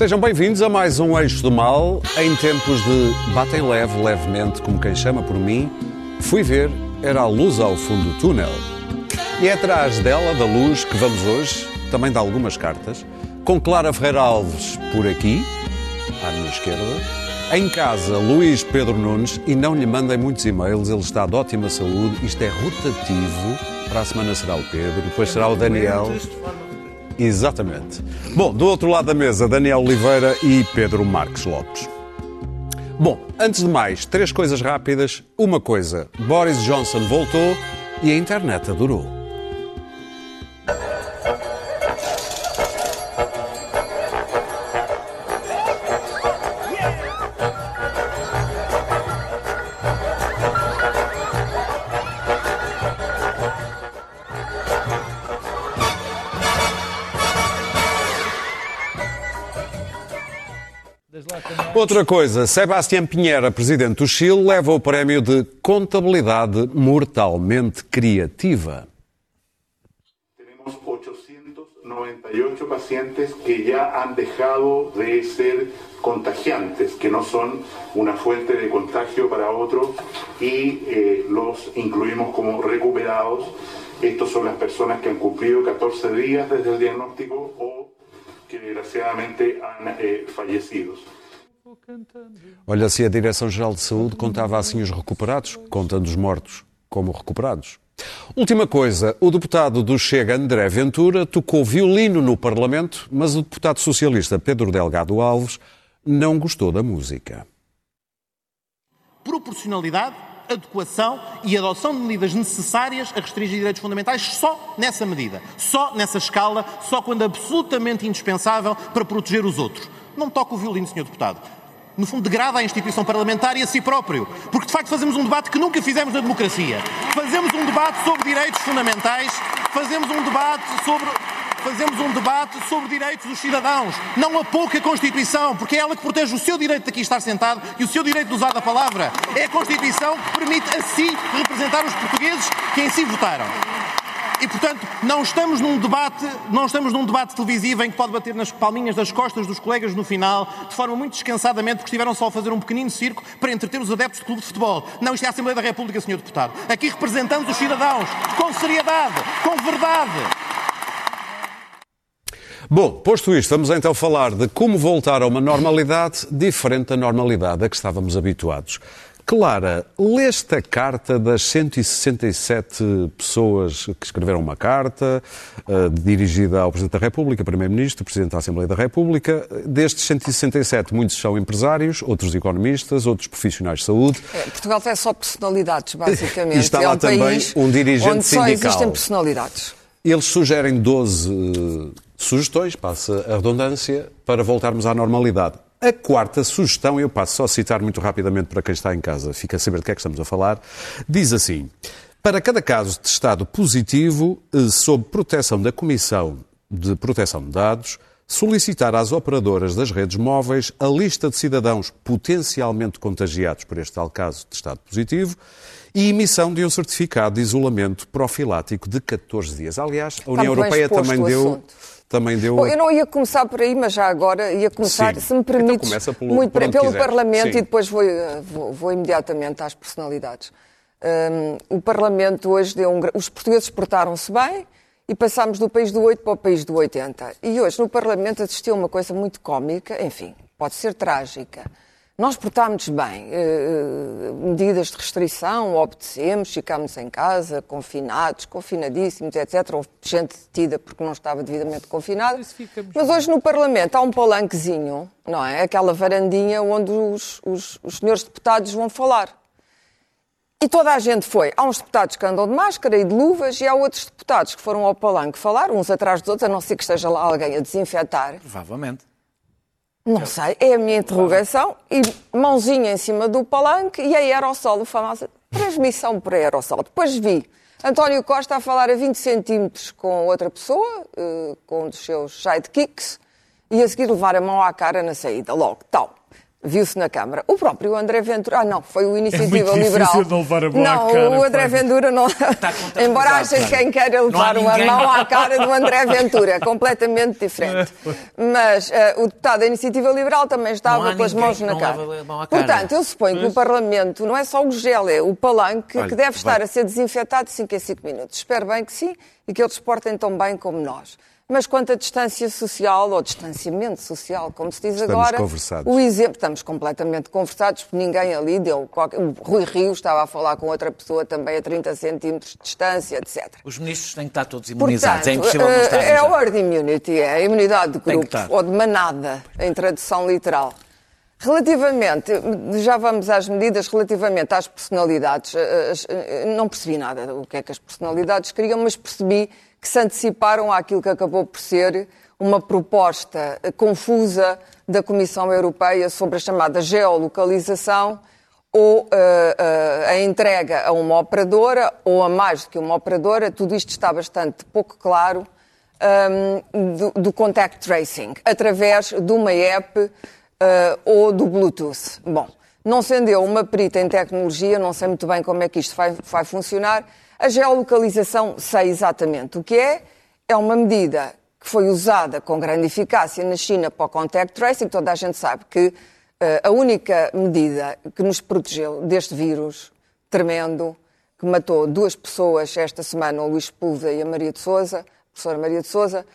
Sejam bem-vindos a mais um Eixo do Mal. Em tempos de batem leve, levemente, como quem chama por mim, fui ver, era a luz ao fundo do túnel. E é atrás dela, da luz, que vamos hoje, também de algumas cartas, com Clara Ferreira Alves por aqui, à minha esquerda. Em casa, Luís Pedro Nunes, e não lhe mandem muitos e-mails, ele está de ótima saúde, isto é rotativo. Para a semana será o Pedro, depois será o Daniel. Exatamente. Bom, do outro lado da mesa, Daniel Oliveira e Pedro Marques Lopes. Bom, antes de mais, três coisas rápidas. Uma coisa, Boris Johnson voltou e a internet adorou. Outra coisa, Sebastián Pinheira, presidente do Chile, leva o prémio de contabilidade mortalmente criativa. Tenemos 898 pacientes que ya han dejado de ser contagiantes, que no son una fuente de contagio para otro y eh, los incluimos como recuperados. Estos son las personas que han cumplido 14 días desde el diagnóstico o que desgraciadamente han eh, fallecido. Olha, se a Direção-Geral de Saúde contava assim os recuperados, contando os mortos como recuperados. Última coisa, o deputado do Chega, André Ventura, tocou violino no Parlamento, mas o deputado socialista Pedro Delgado Alves não gostou da música. Proporcionalidade, adequação e adoção de medidas necessárias a restringir direitos fundamentais só nessa medida, só nessa escala, só quando absolutamente indispensável para proteger os outros. Não toca o violino, Sr. Deputado no fundo, degrada a instituição parlamentar e a si próprio. Porque, de facto, fazemos um debate que nunca fizemos na democracia. Fazemos um debate sobre direitos fundamentais, fazemos um debate sobre. Fazemos um debate sobre direitos dos cidadãos, não a pouca Constituição, porque é ela que protege o seu direito de aqui estar sentado e o seu direito de usar a palavra. É a Constituição que permite a si representar os portugueses que em si votaram. E, portanto, não estamos num debate, não estamos num debate televisivo em que pode bater nas palminhas das costas dos colegas no final, de forma muito descansadamente, porque estiveram só a fazer um pequenino circo para entreter os adeptos do clube de futebol. Não, isto é a Assembleia da República, Sr. Deputado. Aqui representamos os cidadãos, com seriedade, com verdade. Bom, posto isto, vamos então falar de como voltar a uma normalidade diferente da normalidade a que estávamos habituados. Clara, leste a carta das 167 pessoas que escreveram uma carta uh, dirigida ao Presidente da República, Primeiro-Ministro, Presidente da Assembleia da República. Destes 167, muitos são empresários, outros economistas, outros profissionais de saúde. É, Portugal tem só personalidades, basicamente. E está lá é um também um dirigente onde só sindical. existem personalidades. Eles sugerem 12 uh, sugestões, passa a redundância, para voltarmos à normalidade. A quarta sugestão, eu passo só a citar muito rapidamente para quem está em casa, fica a saber de que é que estamos a falar, diz assim: Para cada caso de estado positivo, eh, sob proteção da Comissão de Proteção de Dados, solicitar às operadoras das redes móveis a lista de cidadãos potencialmente contagiados por este tal caso de estado positivo e emissão de um certificado de isolamento profilático de 14 dias. Aliás, a União Europeia também deu. assunto. Também deu Bom, eu não ia começar por aí, mas já agora ia começar, Sim. se me Então permites, começa pelo- muito pelo quiseres. Parlamento Sim. e depois vou, vou, vou imediatamente às personalidades. Hum, o Parlamento hoje deu um. Os portugueses portaram-se bem e passámos do país do 8 para o país do 80. E hoje no Parlamento assistiu uma coisa muito cómica, enfim, pode ser trágica. Nós portámos bem, eh, medidas de restrição, obedecemos, ficámos em casa, confinados, confinadíssimos, etc. Houve gente detida porque não estava devidamente confinada. Mas hoje no Parlamento há um palanquezinho, não é? Aquela varandinha onde os, os, os senhores deputados vão falar. E toda a gente foi. Há uns deputados que andam de máscara e de luvas e há outros deputados que foram ao palanque falar, uns atrás dos outros, a não ser que esteja lá alguém a desinfetar. Provavelmente. Não sei, é a minha interrogação. E mãozinha em cima do palanque e a aerossol, a famosa transmissão por aerossol. Depois vi António Costa a falar a 20 centímetros com outra pessoa, eh, com um dos seus sidekicks, e a seguir levar a mão à cara na saída, logo, tal. Viu-se na Câmara. O próprio André Ventura. Ah, não, foi o Iniciativa É muito Liberal. não levar a mão à Não, cara, o André Fábio. Ventura não. Embora haja Fábio. quem queira levar uma mão à cara do André Ventura. É completamente diferente. Mas eh, o deputado da Iniciativa Liberal também estava com as mãos na cara. mão à cara. Portanto, eu suponho que o Parlamento não é só o gel, é o palanque Olha, que deve estar vai. a ser desinfetado de 5 em 5 minutos. Espero bem que sim e que eles se portem tão bem como nós. Mas quanto à distância social, ou distanciamento social, como se diz Estamos agora, conversados. o exemplo, estamos completamente conversados, porque ninguém ali deu. Qualquer... O Rui Rio estava a falar com outra pessoa também a 30 centímetros de distância, etc. Os ministros têm que estar todos imunizados. Portanto, é impossível não eh, estarem é já. a herd immunity, é a imunidade de grupo, estar. ou de manada, em tradução literal. Relativamente, já vamos às medidas relativamente às personalidades. eh, as- eh, Não percebi nada do que é que as personalidades queriam, mas percebi que se anteciparam àquilo que acabou por ser uma proposta confusa da Comissão Europeia sobre a chamada geolocalização ou eh, eh, a entrega a uma operadora ou a mais do que uma operadora. Tudo isto está bastante pouco claro um, do, do contact tracing, através de uma app uh, ou do Bluetooth. Bom, não sendo eu uma perita em tecnologia, não sei muito bem como é que isto vai, vai funcionar. A geolocalização sei exatamente o que é. É uma medida que foi usada com grande eficácia na China para o contact tracing. Toda a gente sabe que uh, a única medida que nos protegeu deste vírus tremendo, que matou duas pessoas esta semana, o Luís Puda e a Maria de Souza, a professora Maria de Souza,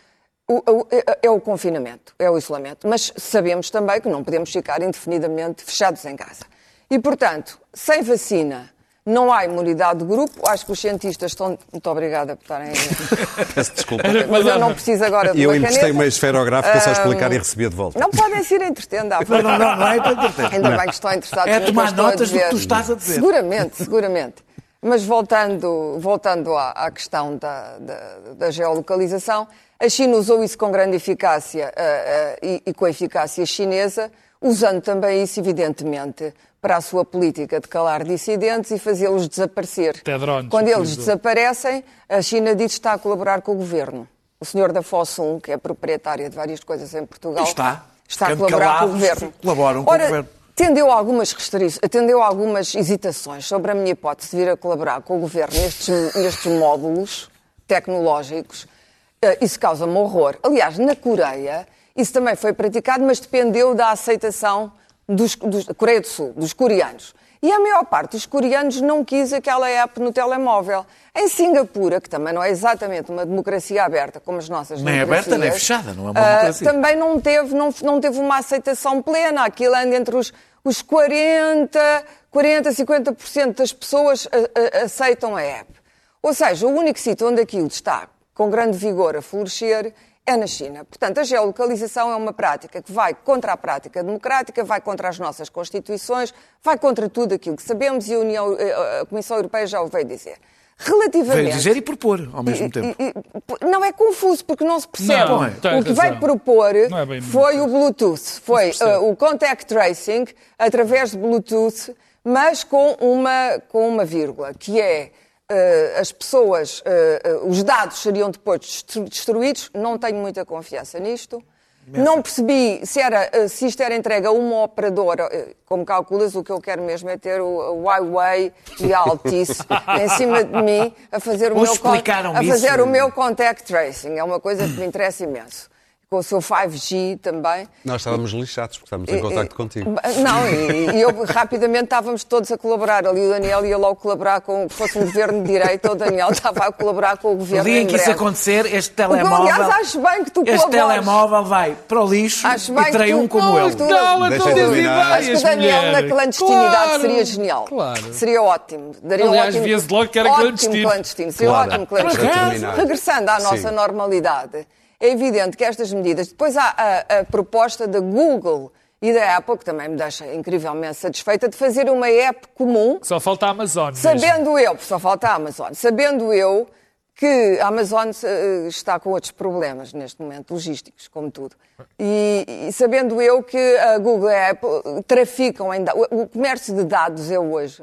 o- o- é- é o confinamento, é o isolamento. Mas sabemos também que não podemos ficar indefinidamente fechados em casa. E, portanto, sem vacina não há imunidade de grupo. Acho que os cientistas estão. Muito obrigada por estarem. Peço desculpa. Mas eu não preciso agora de eu emprestei uma esferográfica só explicar e recebia de volta. Não podem ser entretendo. à Não, não, não, não é entreter. Ainda bem que estão interessados É no que tomar notas do que tu estás a dizer. Seguramente, seguramente. Mas voltando, voltando à, à questão da, da, da geolocalização, a China usou isso com grande eficácia ah, ah, e, e com a eficácia chinesa, usando também isso, evidentemente, para a sua política de calar dissidentes e fazê-los desaparecer. Drones, Quando eles utilizou. desaparecem, a China diz que está a colaborar com o governo. O senhor da Fossum, que é proprietária de várias coisas em Portugal, Está. está a colaborar com o calados, governo. colaboram com o Ora, governo. Tendeu algumas atendeu algumas hesitações sobre a minha hipótese de vir a colaborar com o governo nestes, nestes módulos tecnológicos. Eh, Isso causa-me horror. Aliás, na Coreia, isso também foi praticado, mas dependeu da aceitação dos, dos Coreia do Sul, dos coreanos. E a maior parte dos coreanos não quis aquela app no telemóvel. Em Singapura, que também não é exatamente uma democracia aberta como as nossas Nem aberta, nem fechada, não é uma ah, democracia. também não teve, não, não teve uma aceitação plena. Aquilo anda entre os, os 40, 40, 50% das pessoas a- a- aceitam a app. Ou seja, o único sítio onde aquilo está com grande vigor a florescer é na China. Portanto, a geolocalização é uma prática que vai contra a prática democrática, vai contra as nossas constituições, vai contra tudo aquilo que sabemos e a, União, eh, a Comissão Europeia já o veio dizer. Relativamente. Veio dizer e propor ao mesmo E- tempo. e- e- não é confuso, porque não se percebe. Não, tem o que veio propor Não é foi o Bluetooth, foi uh, o contact tracing através de Bluetooth, mas com uma, com uma vírgula, que é as pessoas, uh, uh, os dados seriam depois destru- destruídos. Não tenho muita confiança nisto. Não percebi se, era, se isto era entregue a uma operadora. Como calculas, o que eu quero mesmo é ter o, Huawei e a Altice em cima de mim a fazer o meu a fazer isso. o meu contact tracing. É uma coisa que me interessa imenso. Com o seu 5G também. Nós estávamos lixados porque estamos em contacto contigo. Não, e, e eu rapidamente estávamos todos a colaborar. Ali o Daniel ia logo colaborar com, fosse um governo de direita, o Daniel estava a colaborar com o No governo. dia em em que isso acontecer, este O que eu, telemóvel. aliás, acho bem que tu Este colaboras. telemóvel vai para o lixo Acho bem e tu- um como ele. tu- Não, Deixa então das terminar. Acho que o Daniel mulher. na clandestinidade Claro, seria genial. Claro. Seria ótimo. Daria um Aliás, ótimo, via-se logo que era ótimo clandestino. clandestino. Seria Claro. ótimo clandestino. Regressando à nossa Sim. normalidade, é evidente que estas medidas. Depois há a, a proposta da Google e da Apple, que também me deixa incrivelmente satisfeita, de fazer uma app comum Só falta a Amazon. mesmo. Sabendo eu, só falta a Amazon, sabendo eu que a Amazon eh, está com outros problemas neste momento, logísticos, como tudo. E, e sabendo eu que a Google e a Apple traficam em dados. O comércio de dados é hoje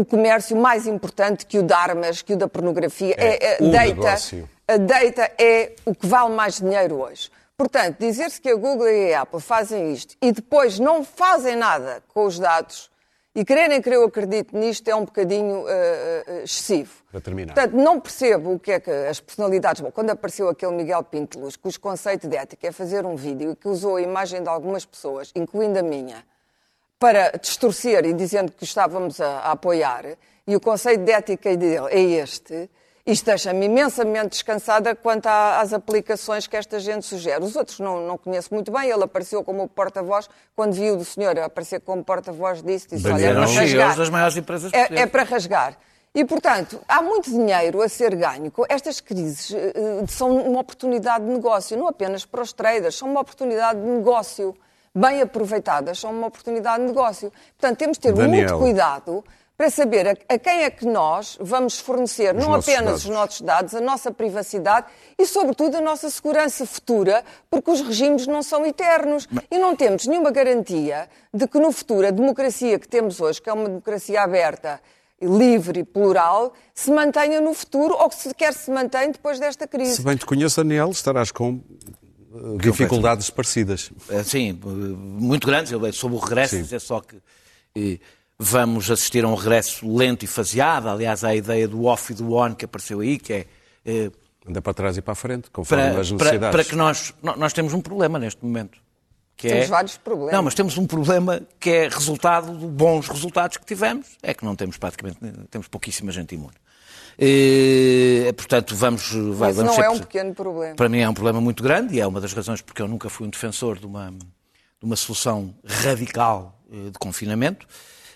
o comércio mais importante que o de armas, que o da pornografia. É É, a o data. negócio. A data é o que vale mais dinheiro hoje. Portanto, dizer-se que a Google e a Apple fazem isto e depois não fazem nada com os dados e quererem que eu acredite nisto é um bocadinho uh, excessivo. Para terminar. Portanto, não percebo o que é que as personalidades. Bom, quando apareceu aquele Miguel Pinto Luz, cujo conceito de ética é fazer um vídeo e que usou a imagem de algumas pessoas, incluindo a minha, para distorcer e dizendo que estávamos a, a apoiar, e o conceito de ética dele é este, isto deixa-me imensamente descansada quanto às aplicações que esta gente sugere. Os outros não, não conheço muito bem. Ele apareceu como porta-voz. Quando viu o senhor aparecer como porta-voz, disse, disse olha, é para rasgar. das maiores empresas é, é para rasgar. E, portanto, há muito dinheiro a ser ganho. Estas crises uh, são uma oportunidade de negócio, não apenas para os traders, são uma oportunidade de negócio. Bem aproveitadas, são uma oportunidade de negócio. Portanto, temos de ter Daniel. muito cuidado para saber a, a, quem é que nós vamos fornecer Os não apenas dados. os nossos dados, a nossa privacidade e, sobretudo, a nossa segurança futura, porque os regimes não são eternos e não temos nenhuma garantia de que no futuro a democracia que temos hoje, que é uma democracia aberta, livre e plural, se mantenha no futuro ou que sequer se mantém depois desta crise. Se bem te conheço, Daniel, estarás com dificuldades parecidas. Eh, Sim, eh, muito grandes. Eu sobre o regresso, Sim. dizer só que eh, vamos assistir a um regresso lento e faseado. Aliás, há a ideia do off e do on que apareceu aí, que é eh, Anda para trás e para a frente, conforme para, as para, necessidades. para que nós, nós temos um problema neste momento. Que Temos é... vários problemas. Não, mas temos um problema que é resultado de bons resultados que tivemos. É que não temos praticamente, temos pouquíssima gente imune. Eh, portanto, vamos... vai- Mas vamos não é um pequeno problema. para mim é um problema muito grande e é uma das razões porque eu nunca fui um defensor de uma, de uma solução radical eh, de confinamento.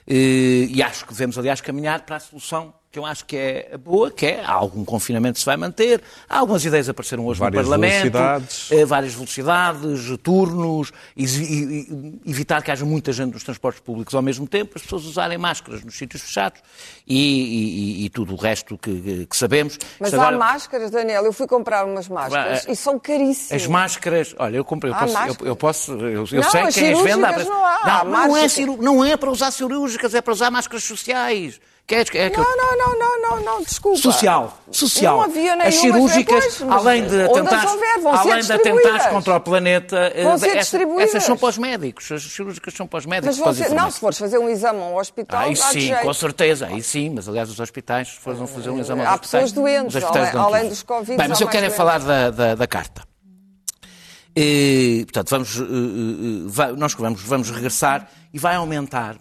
Eh, E acho que devemos, aliás, caminhar para a solução que eu acho que é boa, que é há algum confinamento que se vai manter, há algumas ideias apareceram hoje Várias no Parlamento, velocidades. eh, várias velocidades, turnos, e- e- evitar que haja muita gente nos transportes públicos ao mesmo tempo, as pessoas usarem máscaras nos sítios fechados e, e- e tudo o resto que, que sabemos. Mas Isto há agora- máscaras, Daniel. Eu fui comprar umas máscaras Ah, e são caríssimas. As máscaras, olha, eu comprei, eu posso, eu, eu posso, eu, eu Não, sei quem as vende. não há. Há Não, não, é não é para usar cirúrgicas, é para usar máscaras sociais. Que é, que Não, não, não, não, não, não, desculpa. Social, social. Não havia nenhuma. As cirúrgicas, Pois, mas além de houver, ser além de distribuídas. contra o planeta, eh, Vão ser distribuídas. essas são para os médicos. As cirúrgicas são para os médicos. Mas você, não, se fores fazer um exame a um hospital, Aí sim, jeito. com certeza, aí sim, mas aliás os hospitais, se foram fazer um exame aos Há hospitais, pessoas doentes, além- além dos Covid, Bem, mas eu quero é falar da, da, da carta. E, portanto, vamos, eh, eh, nós vamos, vamos regressar e vai aumentar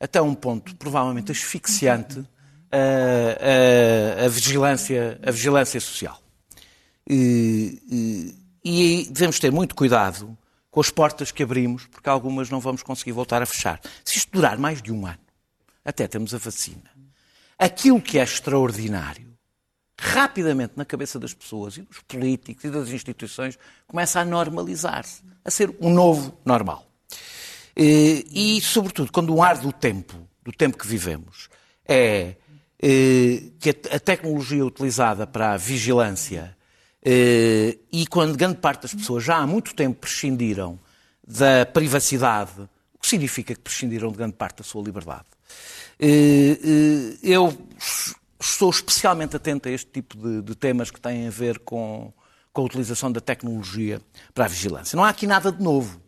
até um ponto provavelmente asfixiante a, a- a vigilância, a vigilância social. E, e- e devemos ter muito cuidado com as portas que abrimos, porque algumas não vamos conseguir voltar a fechar. Se isto durar mais de um ano, até temos a vacina, aquilo que é extraordinário, rapidamente na cabeça das pessoas e dos políticos e das instituições, começa a normalizar-se, a ser um novo normal. Eh, E, sobretudo, quando o ar do tempo, do tempo que vivemos, é eh, que a tecnologia utilizada para a vigilância eh, e quando grande parte das pessoas já há muito tempo prescindiram da privacidade, o que significa que prescindiram de grande parte da sua liberdade. Eu estou especialmente atento a este tipo de, de temas que têm a ver com, com a utilização da tecnologia para a vigilância. Não há aqui nada de novo.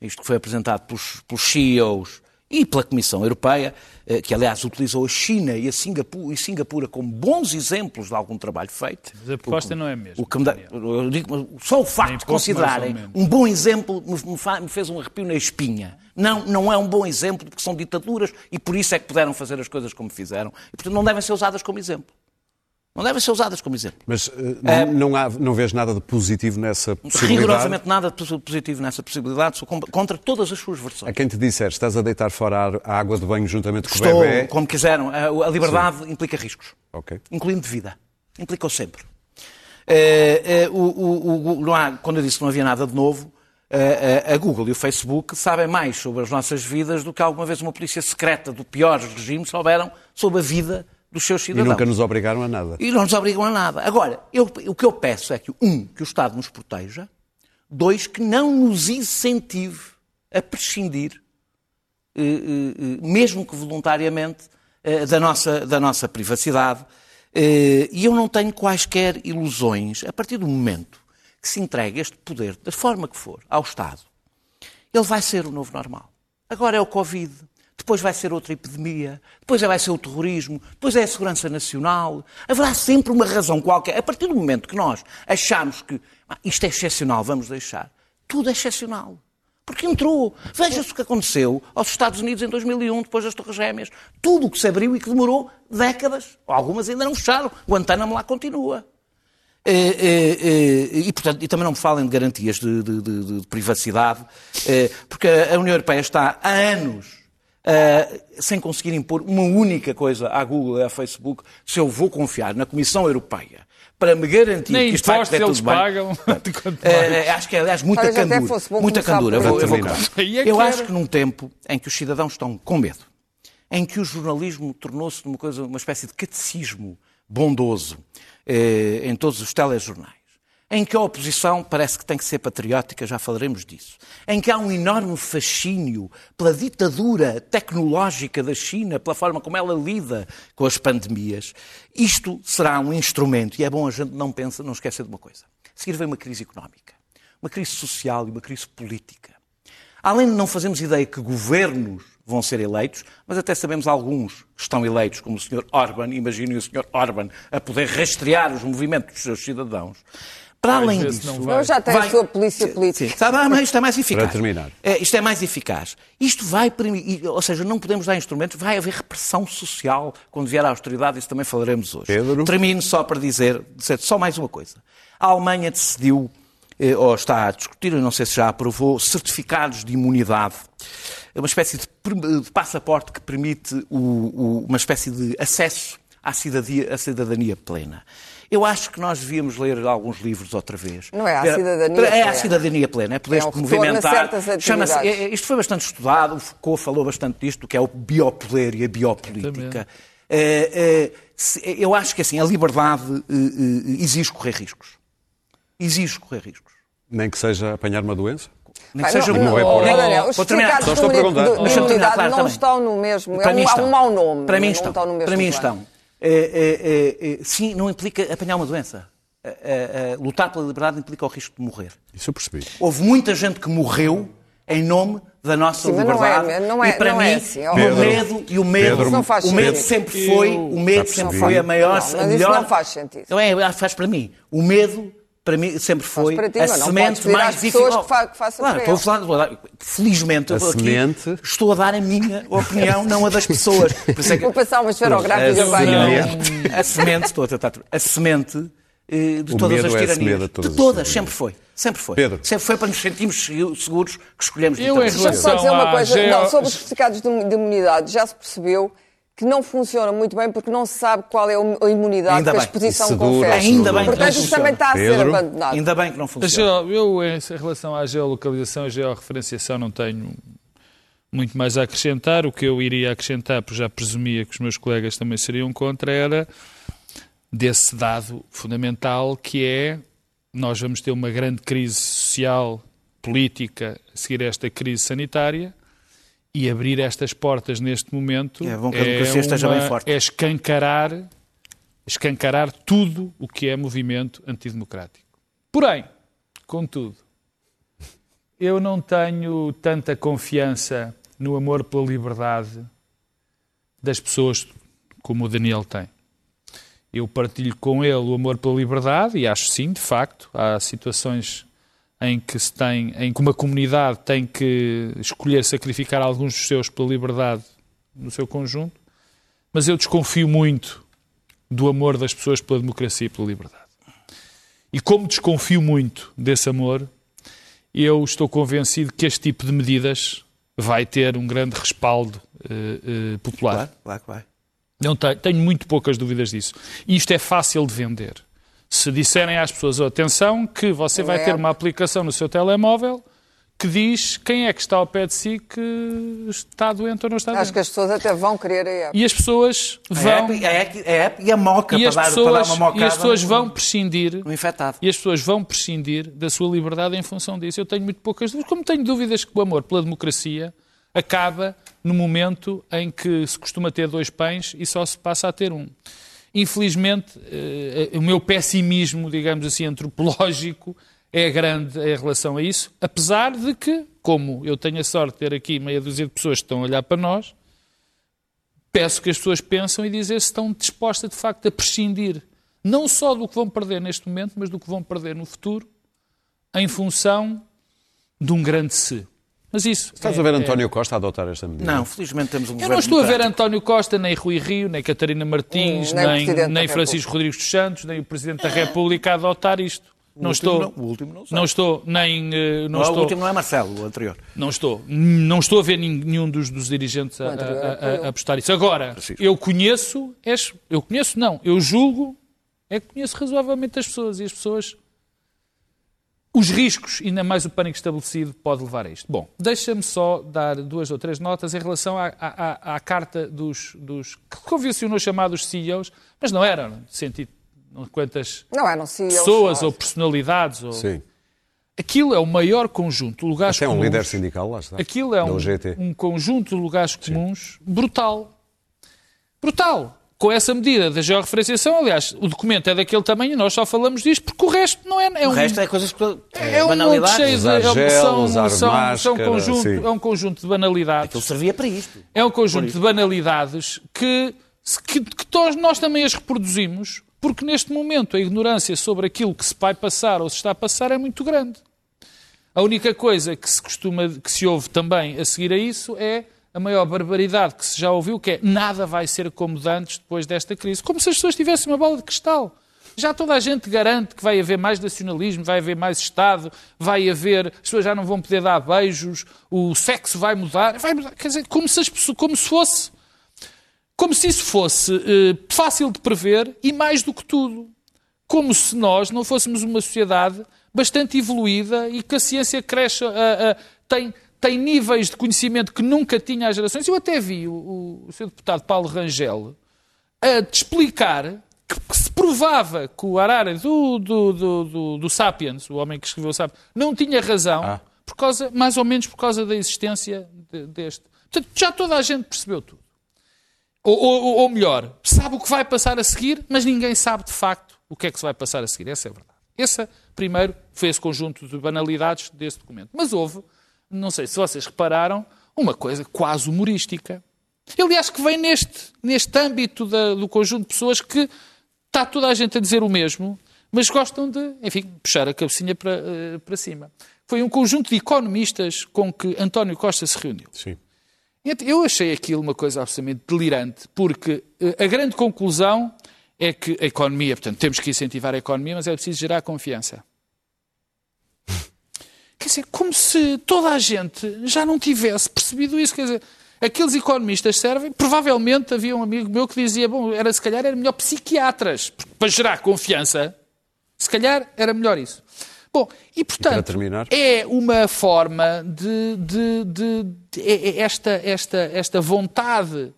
Isto que foi apresentado pelos, pelos CEOs e pela Comissão Europeia, eh, que aliás utilizou a China e a Singapura, e Singapura como bons exemplos de algum trabalho feito. Mas a proposta não é a mesma, O dá- digo, só o facto de considerarem um bom exemplo me, me fez um arrepio na espinha. Não, não é um bom exemplo porque são ditaduras e por isso é que puderam fazer as coisas como fizeram. E portanto não devem ser usadas como exemplo. Não devem ser usadas como exemplo. Mas eh, não, há, não vês nada de positivo nessa possibilidade? Rigorosamente nada de positivo nessa possibilidade, sou contra todas as suas versões. A quem te disser, estás a deitar fora a água de banho juntamente com o Estou, bebê... como quiseram, a, a liberdade implica riscos, Ok. incluindo de vida. Implicou sempre. Eh, eh, o- o- o- há- quando eu disse que não havia nada de novo, a Google e o Facebook sabem mais sobre as nossas vidas do que alguma vez uma polícia secreta do pior regime souberam sobre a vida dos seus E cidadãos. nunca nos obrigaram a nada. E não nos obrigam a nada. Agora, eu- o que eu peço é que, um, que o Estado nos proteja, dois, que não nos incentive a prescindir, eh, eh, eh, mesmo que voluntariamente, da nossa, da nossa privacidade. E eu não tenho quaisquer ilusões, a partir do momento que se entregue este poder, da forma que for, ao Estado, ele vai ser o novo normal. Agora é o Covid, depois vai ser outra epidemia, depois vai ser o terrorismo, depois é a segurança nacional. Haverá sempre uma razão qualquer. A partir do momento que nós achamos que ah, isto é excepcional, vamos deixar, tudo é excepcional. Porque entrou. Veja-se o que aconteceu aos Estados Unidos em 2001, depois das Torres Gêmeas. Tudo o que se abriu e que demorou décadas. Algumas ainda não fecharam. Guantánamo lá continua. E, e, e, e, portanto, e também não me falem de garantias de, de, de, de privacidade, porque a União Europeia está há anos uh, sem conseguir impor uma única coisa à Google e à Facebook, se eu vou confiar na Comissão Europeia para me garantir Nem que isto vai correr tudo bem. pagam. Uh, acho que é, aliás, muita candura. Muita candura. por Eu, vou, eu, vou é eu acho que num tempo em que os cidadãos estão com medo, em que o jornalismo tornou-se uma coisa, uma espécie de catecismo bondoso eh, em todos os telejornais, em que a oposição parece que tem que ser patriótica, já falaremos disso, em que há um enorme fascínio pela ditadura tecnológica da China, pela forma como ela lida com as pandemias, isto será um instrumento, e é bom a gente não pensa, não esquecer de uma coisa. A seguir vem uma crise económica, uma crise social e uma crise política. Além de não fazermos ideia que governos vão ser eleitos, mas até sabemos alguns que estão eleitos, como o Sr. Orban, imaginem o Sr. Orban a poder rastrear os movimentos dos seus cidadãos. Para além disso, não vai. Ele já tem a sua polícia política. Sim, está bem, mas isto é mais eficaz. Para terminar. É, isto é mais eficaz. Isto vai permitir, ou seja, não podemos dar instrumentos, vai haver repressão social quando vier a austeridade, isso também falaremos hoje. Pedro? Termino só para dizer, dizer só mais uma coisa. A Alemanha decidiu, eh, ou está a discutir, eu não sei se já aprovou, certificados de imunidade. É uma espécie de, de passaporte que permite o- o- uma espécie de acesso à cidadania, à cidadania plena. Eu acho que nós devíamos ler alguns livros outra vez. Não é Ver- cidadania É plena. cidadania plena, é poder É a movimentar. certas Chama-se- é- é- isto foi bastante estudado, o Foucault falou bastante disto, que é o biopoder e a biopolítica. É, é, se- eu acho que assim, a liberdade eh, eh, exige correr riscos. Exige correr riscos. Nem que seja apanhar uma doença? Nem que Ah, seja não, não é não, por aí. Daniel, os Vou terminar. certificados Só estou a de perguntar. de- de imunidade claro, não também. estão no mesmo. Para é mim um, há estão. um mau nome. Para mim não estão. estão no mesmo Para mim estão. É, é, é, sim, não implica apanhar uma doença. É, é, é, lutar pela liberdade implica o risco de morrer. Isso eu percebi. Houve muita gente que morreu em nome da nossa Sim, mas não é- liberdade. não é- e para não mim, é assim, o Pedro, medo e o medo, Pedro, Isso não faz o medo sempre foi, o medo sempre foi a maior, Não, mas a isso melhor. não faz sentido. Não é, faz para mim. O medo para mim sempre foi ti, a semente mais às pessoas difícil. que fa- que façam claro, para estou a falar, felizmente A aqui semente. estou a dar a minha opinião, não a das pessoas. Por isso é que- Vou passar uma esferográfica a bem. semente, a semente, estou a tentar, a semente eh, de O todas medo as é a tiranias. semente de todas de as todas, sempre foi. Sempre foi. Pedro. Sempre foi para nos sentirmos seguros que escolhemos Eu, em relação- Deixa-me só dizer uma coisa. geo- Não, sobre os certificados de imunidade, já se percebeu que não funcionam muito bem porque não se sabe qual é a imunidade Ainda que a bem. exposição dura, confere. Ainda bem que não Portanto, isso funciona. também está a ser Pedro. abandonado. Ainda bem que não funciona. geo- Eu, em relação à geolocalização e georreferenciação, não tenho muito mais a acrescentar. O que eu iria acrescentar, porque já presumia que os meus colegas também seriam contra, era desse dado fundamental que é nós vamos ter uma grande crise social, política, a seguir a esta crise sanitária e abrir estas portas neste momento É bom que a democracia esteja bem forte. é escancarar, escancarar tudo o que é movimento antidemocrático. Porém, contudo, eu não tenho tanta confiança no amor pela liberdade das pessoas como o Daniel tem. Eu partilho com ele o amor pela liberdade e acho sim, de facto, há situações em que se tem, em que uma comunidade tem que escolher sacrificar alguns dos seus pela liberdade no seu conjunto, mas eu desconfio muito do amor das pessoas pela democracia e pela liberdade. E como desconfio muito desse amor, eu estou convencido que este tipo de medidas vai ter um grande respaldo eh, eh, popular. Claro, claro que vai. Não tenho, tenho muito poucas dúvidas disso. E isto é fácil de vender. Se disserem às pessoas, "Oh, atenção, que você vai ter uma aplicação no seu telemóvel que diz quem é que está ao pé de si que está doente ou não está Acho doente. que as pessoas até vão querer a app. E as pessoas A vão... app, a app- a app e a moca E para as, dar, para dar pessoas, uma mocada e as pessoas vão prescindir no infectado. e as pessoas vão prescindir da sua liberdade em função disso. Eu tenho muito poucas dúvidas. Como tenho dúvidas que o amor pela democracia acaba no momento em que se costuma ter dois pães e só se passa a ter um. Infelizmente, eh, o meu pessimismo, digamos assim, antropológico, é grande em relação a isso, apesar de que, como eu tenho a sorte de ter aqui meia dúzia de pessoas que estão a olhar para nós, peço que as pessoas pensam e dizer se estão dispostas de facto a prescindir não só do que vão perder neste momento, mas do que vão perder no futuro, em função de um grande se. Mas isso. Estás é, a ver é- António Costa a adotar esta medida? Não, felizmente temos um Eu governo não estou a ver. António Costa, nem Rui Rio, nem Catarina Martins, Hum, nem nem, nem Francisco Rodrigues dos Santos, nem o Presidente da República a adotar isto. O Não último estou. não, o último não sei. Não estou, nem. eh, Não Não, estou. O último não é Marcelo, o anterior. Não estou. Não estou a ver nenhum dos, dos dirigentes a, O anterior a- a- a apostar isso. Agora, eu conheço, és- eu conheço não, eu julgo, é que conheço razoavelmente as pessoas e as pessoas, os riscos, ainda mais o pânico estabelecido, pode levar a isto. Bom, deixa-me só dar duas ou três notas em relação à, à- à- carta dos, dos que convencionou chamados CEOs, mas não eram, no sentido, quantas Não eram CEOs. pessoas só. ou personalidades. Ou... Sim. Aquilo é o maior conjunto de lugares Até é um comuns. líder sindical, lá está. Aquilo é um, um conjunto de lugares comuns brutal. Brutal. Com essa medida da georreferenciação, aliás, o documento é daquele tamanho e nós só falamos disto porque o resto não é. é O um, resto é coisas que. é um monte cheio de. É um- gel, são, são conjunto, sim. é um conjunto de banalidades. Aquilo servia para isto. É um conjunto de banalidades que, que, que nós, nós também as reproduzimos, porque neste momento a ignorância sobre aquilo que se vai passar ou se está a passar é muito grande. A única coisa que se costuma, que se ouve também a seguir a isso é a maior barbaridade que se já ouviu, que é nada vai ser como de antes depois desta crise. Como se as pessoas tivessem uma bola de cristal. Já toda a gente garante que vai haver mais nacionalismo, vai haver mais Estado, vai haver. As pessoas já não vão poder dar beijos, o sexo vai mudar. Vai mudar. Quer dizer, como se, as pessoas, como se fosse. Como se isso fosse eh, fácil de prever e mais do que tudo. Como se nós não fôssemos uma sociedade bastante evoluída e que a ciência cresce, tem, tem níveis de conhecimento que nunca tinha há gerações. Eu até vi o, o, o seu deputado Paulo Rangel a te explicar que, que se provava que o Harari do, do, do, do, do Sapiens, o homem que escreveu o Sapiens, não tinha razão, por causa, mais ou menos por causa da existência de- deste. Portanto, já toda a gente percebeu tudo. Ou, ou- ou melhor, sabe o que vai passar a seguir, mas ninguém sabe de facto o que é que se vai passar a seguir. Essa é a verdade. Esse, primeiro, foi esse conjunto de banalidades desse documento. Mas houve, não sei se vocês repararam, uma coisa quase humorística. Aliás, que vem neste, neste âmbito da- do conjunto de pessoas que está toda a gente a dizer o mesmo, mas gostam de, enfim, puxar a cabecinha para, eh, para cima. Foi um conjunto de economistas com que António Costa se reuniu. Sim. Eu achei aquilo uma coisa absolutamente delirante, porque eh, a grande conclusão é que a economia, portanto, temos que incentivar a economia, mas é preciso gerar confiança. Quer dizer, como se toda a gente já não tivesse percebido isso. Quer dizer, aqueles economistas servem. Provavelmente havia um amigo meu que dizia: bom, era, se calhar era melhor psiquiatras, para gerar confiança, se calhar era melhor isso. Bom, e portanto, terminar? é uma forma de, de- de- de- é- é esta, esta, esta vontade,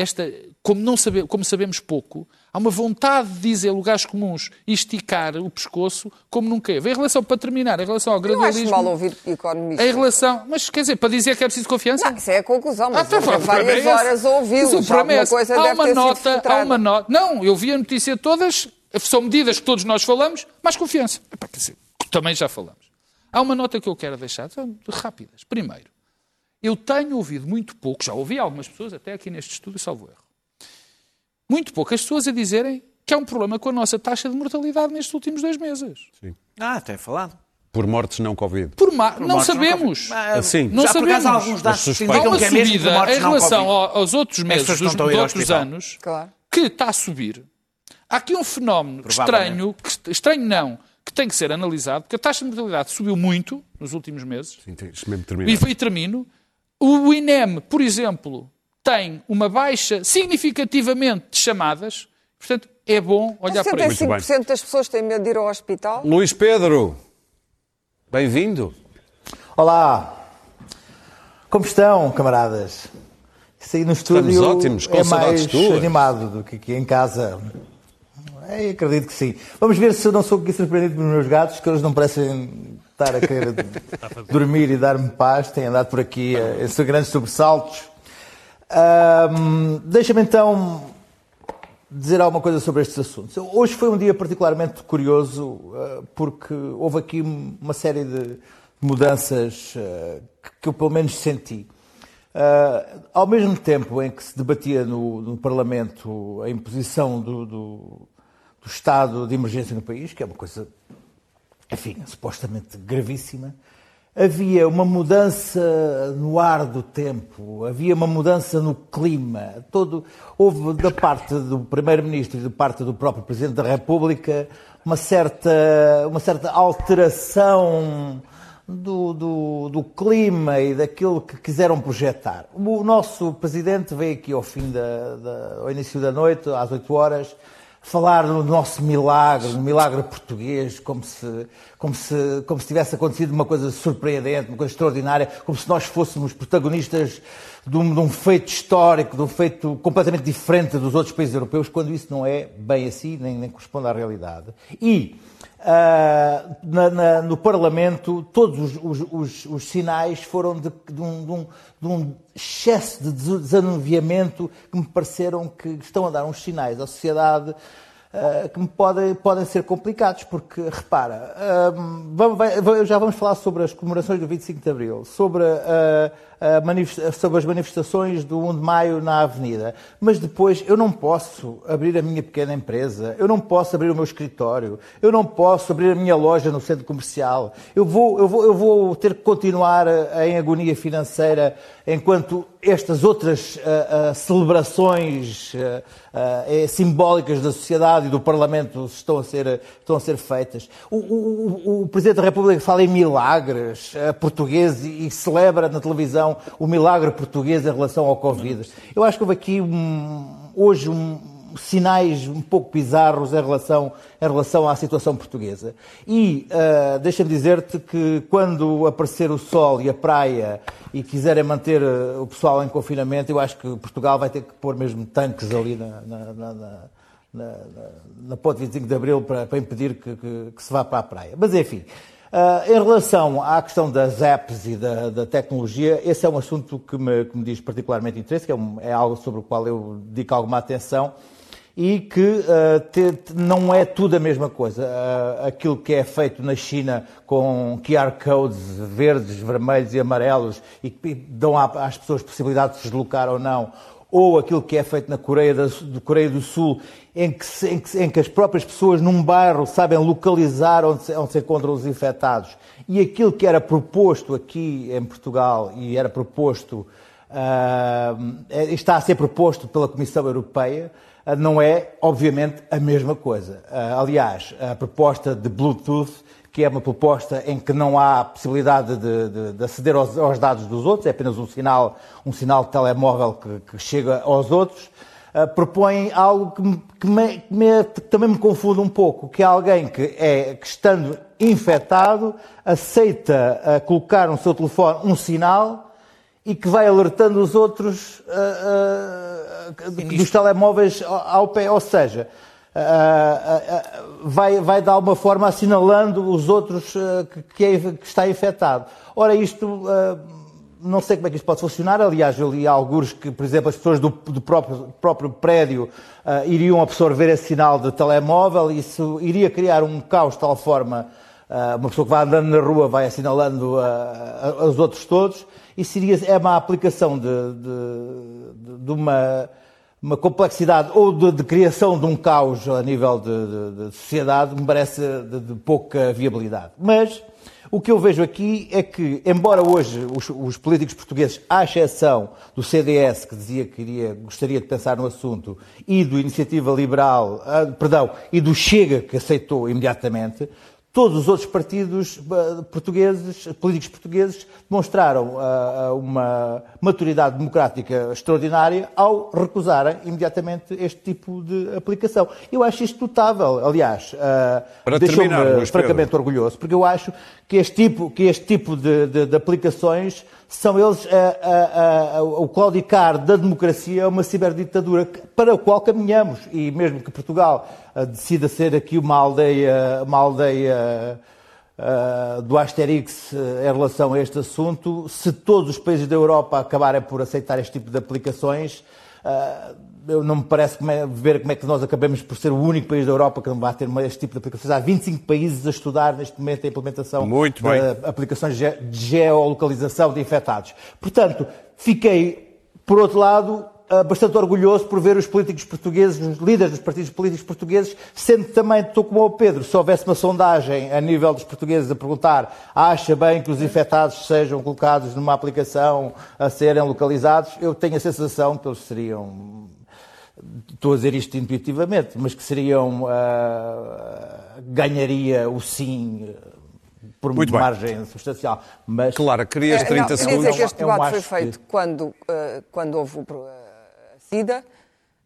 esta, como, não sabe, como sabemos pouco, há uma vontade de dizer lugares comuns e esticar o pescoço como nunca houve. Em relação, para terminar, em relação ao Eu acho gradualismo... mal ouvir economista. Em relação... Mas quer dizer, para dizer que é preciso confiança? Não, isso é a conclusão, mas Ah, tá, várias é horas ouvi-lo. Mas o problema é coisa há uma nota, há uma nota. Não, eu vi a notícia todas, são medidas que todos nós falamos, mais confiança. Epá, quer dizer, também já falamos. Há uma nota que eu quero deixar, são rápidas. Primeiro, eu tenho ouvido muito pouco, já ouvi algumas pessoas, até aqui neste estúdio, salvo erro, muito poucas pessoas a dizerem que há um problema com a nossa taxa de mortalidade nestes últimos dois meses. Ah, até falado. Por Por mortes não Covid. Por ma... Não Mortes sabemos. Covid. Ah, Assim. Não já por sabemos. há alguns dados que indicam uma que é mesmo por subida mortes em não relação ao- aos outros meses não dos, ao outros anos Claro. que está a subir. Há aqui um fenómeno estranho, que, estranho não, que tem que ser analisado, porque a taxa de mortalidade subiu muito nos últimos meses. Sim, tens mesmo terminar. E, e termino. O INEM, por exemplo, tem uma baixa significativamente de chamadas. Portanto, é bom olhar para isso. 65% das pessoas têm medo de ir ao hospital. Luís Pedro, bem-vindo. Olá! Como estão, camaradas? Isso aí no estúdio ótimos, com é mais tuas. animado do que aqui em casa. É, acredito que sim. Vamos ver se eu não sou aqui surpreendido pelos meus gatos, que eles não parecem estar a querer dormir e dar-me paz. Têm andado por aqui eh, em grandes sobressaltos. Ahm, Deixa-me então dizer alguma coisa sobre estes assuntos. Hoje foi um dia particularmente curioso porque houve aqui uma série de mudanças que eu pelo menos senti. Uh, ao mesmo tempo em que se debatia no, no Parlamento a imposição do, do, do, estado de emergência no país, que é uma coisa, enfim, supostamente gravíssima, havia uma mudança no ar do tempo, havia uma mudança no clima. Todo, houve da parte do Primeiro-Ministro e da parte do próprio Presidente da República uma certa, uma certa alteração do, do, do, clima e daquilo que quiseram projetar. O nosso presidente veio aqui ao fim da, da, ao início da noite, às 8 horas, falar do nosso milagre, do milagre português, como se, como se, como se tivesse acontecido uma coisa surpreendente, uma coisa extraordinária, como se nós fôssemos protagonistas de um, de um feito histórico, de um feito completamente diferente dos outros países europeus, quando isso não é bem assim, nem, nem corresponde à realidade. E Uh, na, na, no Parlamento, todos os, os, os, os sinais foram de, de, um, de, um, de, um, excesso de desanuviamento que me pareceram que estão a dar uns sinais à sociedade uh, que me podem, podem ser complicados, porque, repara, uh, vamos, já vamos falar sobre as comemorações do 25 de Abril, sobre sobre as manifestações do 1 de maio na Avenida. Mas depois eu não posso abrir a minha pequena empresa, eu não posso abrir o meu escritório, eu não posso abrir a minha loja no centro comercial. Eu vou, eu vou, eu vou ter que continuar em agonia financeira enquanto estas outras uh, uh, celebrações uh, simbólicas da sociedade e do Parlamento estão a ser, estão a ser feitas. O, o, o Presidente da República fala em milagres portugueses e, e celebra na televisão o milagre português em relação ao Covid. Eu acho que houve aqui um, hoje um, sinais um pouco bizarros em relação, em relação à situação portuguesa. E uh, deixa-me dizer-te que quando aparecer o sol e a praia e quiserem manter uh, o pessoal em confinamento, eu acho que Portugal vai ter que pôr mesmo tanques ali na, na, na, na na, na, ponte 25 de Abril para, para impedir que, que, que, se vá para a praia. Mas enfim, Uh, em relação à questão das apps e da, da, tecnologia, esse é um assunto que me, que me diz particularmente interesse, que é, um, é, algo sobre o qual eu dedico alguma atenção e que uh, te, não é tudo a mesma coisa. Uh, aquilo que é feito na China com QR codes verdes, vermelhos e amarelos e que dão às pessoas possibilidade de se deslocar ou não, ou aquilo que é feito na Coreia, da, Coreia do Sul, em que, em, que, em que, as próprias pessoas num bairro sabem localizar onde onde se encontram os infectados, e aquilo que era proposto aqui em Portugal e era proposto, uh, está a ser proposto pela Comissão Europeia, uh, não é, obviamente, a mesma coisa. Uh, aliás, a proposta de Bluetooth que é uma proposta em que não há possibilidade de, de, de aceder aos, aos, dados dos outros, é apenas um sinal, um sinal de telemóvel que, que chega aos outros, propõe algo que, me, que, me, que, me, também me confunde um pouco, que é alguém que, é, que estando infectado, aceita uh, colocar no seu telefone um sinal e que vai alertando os outros uh, dos telemóveis ao, pé. Ou seja, uh, uh, vai, vai de alguma forma assinalando os outros que, é, que, está infectado. Ora, isto não sei como é que isto pode funcionar. Aliás, eu li alguns que, por exemplo, as pessoas do, do próprio, próprio, prédio uh, iriam absorver esse sinal de telemóvel e isso iria criar um caos de tal forma. Uh, uma pessoa que vai andando na rua vai assinalando uh, os outros todos. Isso seria, é uma aplicação de, de, de, de uma uma complexidade ou de, criação de um caos a nível de sociedade me parece de, pouca viabilidade. Mas o que eu vejo aqui é que, embora hoje os, os, políticos portugueses, à exceção do CDS, que dizia que iria, gostaria de pensar no assunto, e do Iniciativa Liberal, ah, perdão, e do Chega, que aceitou imediatamente, Todos os outros partidos eh, portugueses, políticos portugueses, demonstraram uh, uma maturidade democrática extraordinária ao recusarem imediatamente este tipo de aplicação. Eu acho isto notável, aliás, deixou-me francamente orgulhoso, porque eu acho que este tipo, que este tipo de, de, de aplicações são eles a, a, a, o claudicar da democracia uma ciberditadura para a qual caminhamos. E mesmo que Portugal uh, decida ser aqui uma aldeia, uma aldeia uh, do Asterix uh, em relação a este assunto, se todos os países da Europa acabarem por aceitar este tipo de aplicações, eu não me parece como é- ver como é que nós acabamos por ser o único país da Europa que não vai ter este tipo de aplicações. Há 25 países a estudar neste momento a implementação Muito de bem. aplicações de ge- de geolocalização de infectados. Portanto, fiquei, por outro lado, ah, bastante orgulhoso por ver os políticos portugueses, os líderes dos partidos políticos portugueses, sendo também estou como o Pedro, se houvesse uma sondagem a nível dos portugueses a perguntar acha bem que os infectados sejam colocados numa aplicação a serem localizados, eu tenho a sensação que eles seriam estou a dizer isto intuitivamente, mas que seriam ah, ganharia o sim ah, por Muito bem. margem substancial. Mas Clara, querias É, 30 não, queria segundos? dizer que este Eu debate foi feito que- quando, eh, quando houve a SIDA,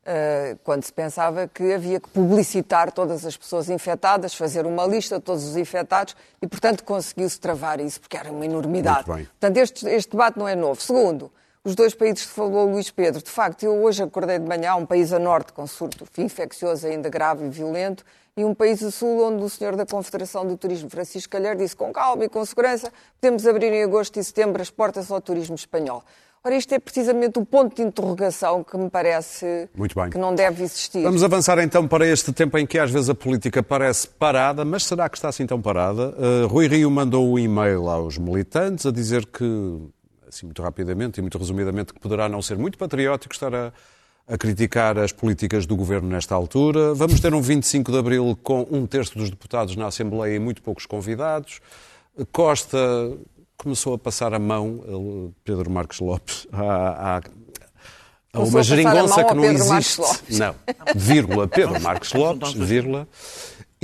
eh, quando se pensava que havia que publicitar todas as pessoas infectadas, fazer uma lista de todos os infectados e, portanto, conseguiu-se travar isso, porque era uma enormidade. Muito bem. Portanto, este, este debate não é novo. Segundo, os dois países que falou Luís Pedro, de facto, eu hoje acordei de manhã, um país a norte com surto infeccioso ainda grave e violento, e um país a sul onde o senhor da Confederação do Turismo, Francisco Calheiro, disse com calma e com segurança, podemos abrir em agosto e setembro as portas ao turismo espanhol. Ora, isto é precisamente o ponto de interrogação que me parece que não deve existir. Vamos avançar então para este tempo em que às vezes a política parece parada, mas será que está assim tão parada? Uh, Rui Rio mandou um e-mail aos militantes a dizer que, assim muito rapidamente e muito resumidamente, que poderá não ser muito patriótico estar a, a criticar as políticas do governo nesta altura. Vamos ter um 25 de abril com um terço dos deputados na Assembleia e muito poucos convidados. Costa começou a passar a mão, Pedro Marques Lopes, a, a, a uma a a geringonça mão que não Pedro Marques existe. Lopes. Não, vírgula, Pedro Marques Lopes, vírgula.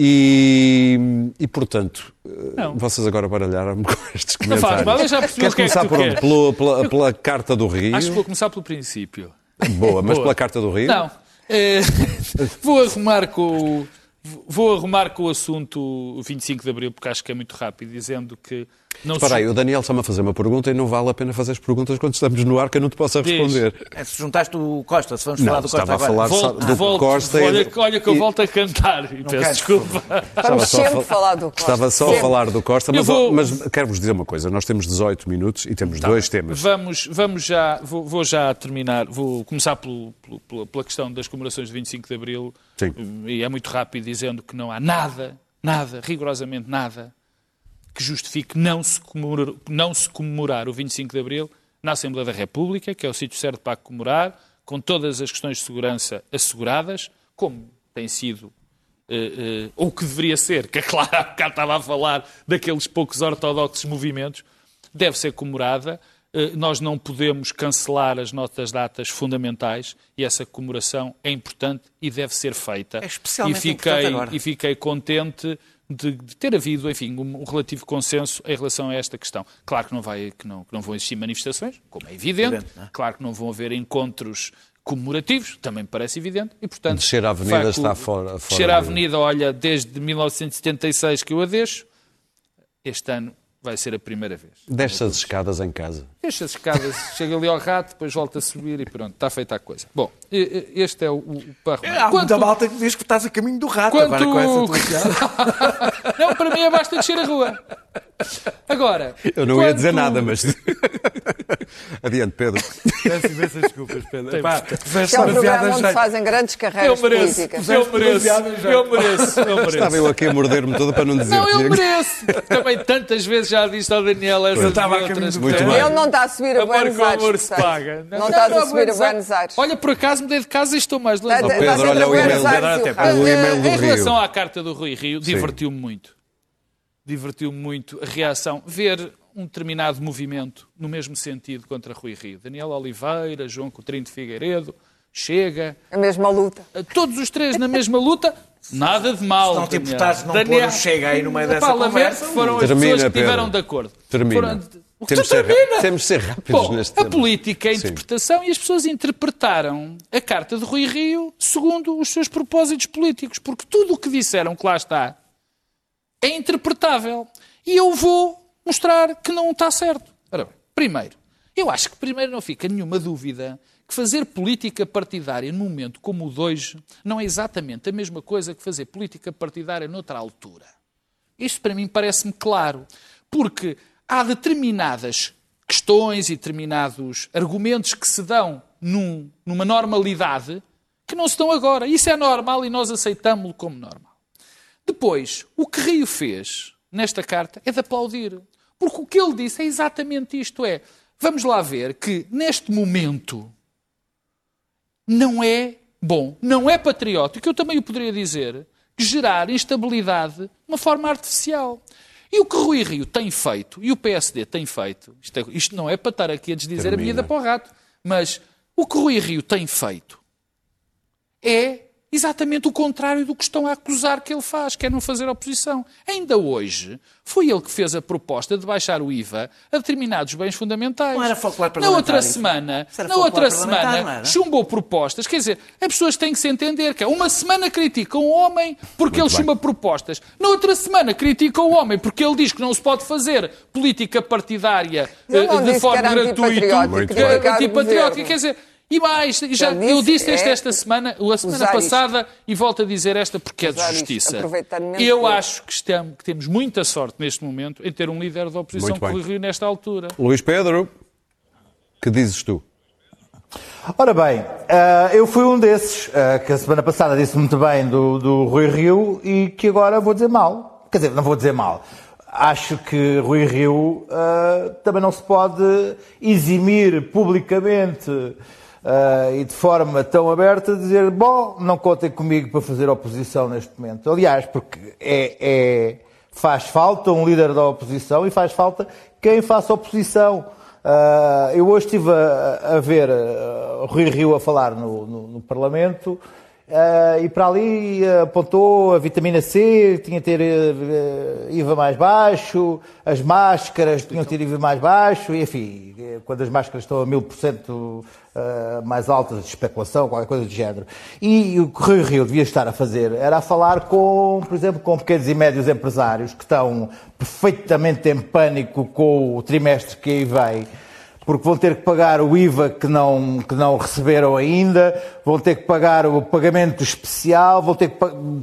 E, e portanto, Não. vocês agora baralharam-me com estes Não faz comentários. mal, já percebi Queres o que é que começar por onde? Pela, pela, pela Carta do Rio? Acho que vou começar pelo princípio. Boa, mas Boa. pela Carta do Rio? Não. Eh, vou arrumar com o. Vou arrumar com o assunto 25 de Abril, porque acho que é muito rápido, dizendo que não Espera aí, o Daniel está-me a fazer uma pergunta e não vale a pena fazer as perguntas quando estamos no ar que eu não te possa Diz. responder. É, se juntaste o Costa, se vamos Não, falar do Costa estava a agora. falar- Volto, do volto, Costa e olha, do- olha que eu e- volto a cantar e peço desculpa. Vamos só a sempre fal- falar do Costa. Estava só a Sempre. falar do Costa, mas, vou- mas quero-vos dizer uma coisa. Nós temos 18 minutos e temos dois temas. Vamos, vamos já, vou, vou já terminar, vou começar pelo- pelo- pela, pela questão das comemorações de 25 de Abril, Sim. e é muito rápido dizendo que não há nada, nada, rigorosamente nada, que justifique não se, comemorar, não se comemorar o 25 de Abril na Assembleia da República, que é o sítio certo para comemorar, com todas as questões de segurança asseguradas, como tem sido eh, eh, ou que deveria ser, que a Clara há bocado estava a falar daqueles poucos ortodoxos movimentos, deve ser comemorada. Eh, nós não podemos cancelar as nossas datas fundamentais e essa comemoração é importante e deve ser feita. É especialmente e fiquei, importante agora. E fiquei contente de, de ter havido, enfim, um, um relativo consenso em relação a esta questão. Claro que não, vai, que não, que não vão existir manifestações, como é evidente. Evidente, é? Claro que não vão haver encontros comemorativos, também me parece evidente. E, portanto, Descer a avenida vai está fora- fora Descer a de- avenida, olha, desde 1976 que eu a deixo, este ano vai ser a primeira vez. Desce as escadas em casa. Deixa as escadas, chega ali ao rato, depois volta a subir e pronto, está feita a coisa. Bom, este é o, o para arrumar. Há muita Quanto- malta que diz que estás a caminho do rato Quanto- agora com essa tua. Não, para mim é basta descer a rua. Agora. Eu não ia dizer nada, mas. Adiante, Pedro. Peço imensas desculpas, Pedro. Pá, fizeste É um programa onde já- se fazem grandes Eu carreiras mereço, políticas. eu mereço, piadas já. eu mereço, eu mereço. Estava eu aqui a morder-me todo para não dizer. Não, eu Diego. mereço. Também tantas vezes já disse ao Daniel essas Eu estava a outras. Muito bem. Ele não está a subir a Amor Buenos Aires. amor se paga. Não estás a subir a Buenos Aires. Olha, por acaso mudei de casa e estou mais longe. Está Pedro. Olha a o e-mail. Em relação à carta do Rui Rio, divertiu-me muito. Divertiu-me muito a reação. Ver um determinado movimento no mesmo sentido contra Rui Rio. Daniel Oliveira, João Coutinho de Figueiredo, Chega, A mesma luta. todos os três na mesma luta, nada de mal. Se não te importares não Daniel- pôr o Chega aí no meio dessa conversa, foram as Termina, pessoas que Pedro. estiveram de acordo. Termina. Foram- Temos de, ser, temos de ser rápidos Bom, neste a tema. política a Sim. interpretação e as pessoas interpretaram a carta de Rui Rio segundo os seus propósitos políticos, porque tudo o que disseram que lá está é interpretável. E eu vou mostrar que não está certo. Ora bem, primeiro, eu acho que primeiro não fica nenhuma dúvida que fazer política partidária num momento como o de hoje não é exatamente a mesma coisa que fazer política partidária noutra altura. Isto para mim parece-me claro, porque há determinadas questões e determinados argumentos que se dão num, numa normalidade que não se dão agora. Isso é normal e nós aceitamos-lo como normal. Depois, o que Rio fez nesta carta é de aplaudir. Porque o que ele disse é exatamente isto: é vamos lá ver que neste momento não é bom, não é patriótico, eu também o poderia dizer, gerar instabilidade de uma forma artificial. E o que Rui Rio tem feito, e o PSD tem feito, isto, é, isto não é para estar aqui a desdizer Termina. a vida para o rato, mas o que Rui Rio tem feito é exatamente o contrário do que estão a acusar que ele faz, que é não fazer oposição. Ainda hoje, foi ele que fez a proposta de baixar o IVA a determinados bens fundamentais. Não era folclore Na outra semana, na outra semana chumbou propostas. Quer dizer, as pessoas têm que se entender que é uma semana criticam o homem porque Muito ele chumba propostas. Na outra semana criticam o homem porque ele diz que não se pode fazer política partidária uh, de forma gratuita, antipatriótica. Quer dizer, e mais, já, eu disse esta, é esta semana, a semana passada, isto. e volto a dizer esta porque é de justiça. Eu acho que, estamos, que, temos muita sorte neste momento em ter um líder da oposição o Rio nesta altura. Luís Pedro, que dizes tu? Ora bem, eh, eu fui um desses eh, que a semana passada disse muito bem do, do Rui Rio e que agora vou dizer mal. Quer dizer, não vou dizer mal acho que Rui Rio uh, também não se pode eximir publicamente uh, e de forma tão aberta dizer, bom, não contem comigo para fazer oposição neste momento. Aliás, porque é, é, faz falta um líder da oposição e faz falta quem faça oposição. Uh, eu hoje estive a, a ver uh, Rui Rio a falar no, no, no Parlamento Uh, e para ali apontou a vitamina C, tinha que ter uh, IVA mais baixo, as máscaras tinham que ter IVA mais baixo, e enfim, quando as máscaras estão a mil por cento mais altas, de especulação, qualquer coisa do género. E o que o Rio Rio devia estar a fazer era a falar com, por exemplo, com pequenos e médios empresários que estão perfeitamente em pânico com o trimestre que aí vem porque vão ter que pagar o IVA que não, que não receberam ainda, vão ter que pagar o pagamento especial, vão ter que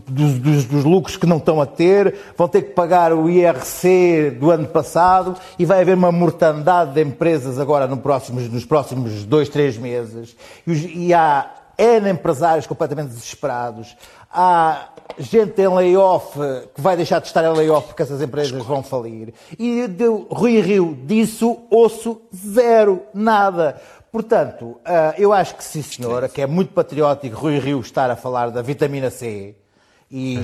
dos, dos, dos, lucros que não estão a ter, vão ter que pagar o IRC do ano passado e vai haver uma mortandade de empresas agora no próximos, nos próximos dois, três meses. E, e há N empresários completamente desesperados. Há gente em layoff que vai deixar de estar em layoff porque essas empresas vão falir. E de Rui Rio disso ouço zero, nada. Portanto, ah, eu acho que sim, senhora, que é muito patriótico Rui Rio estar a falar da vitamina C. E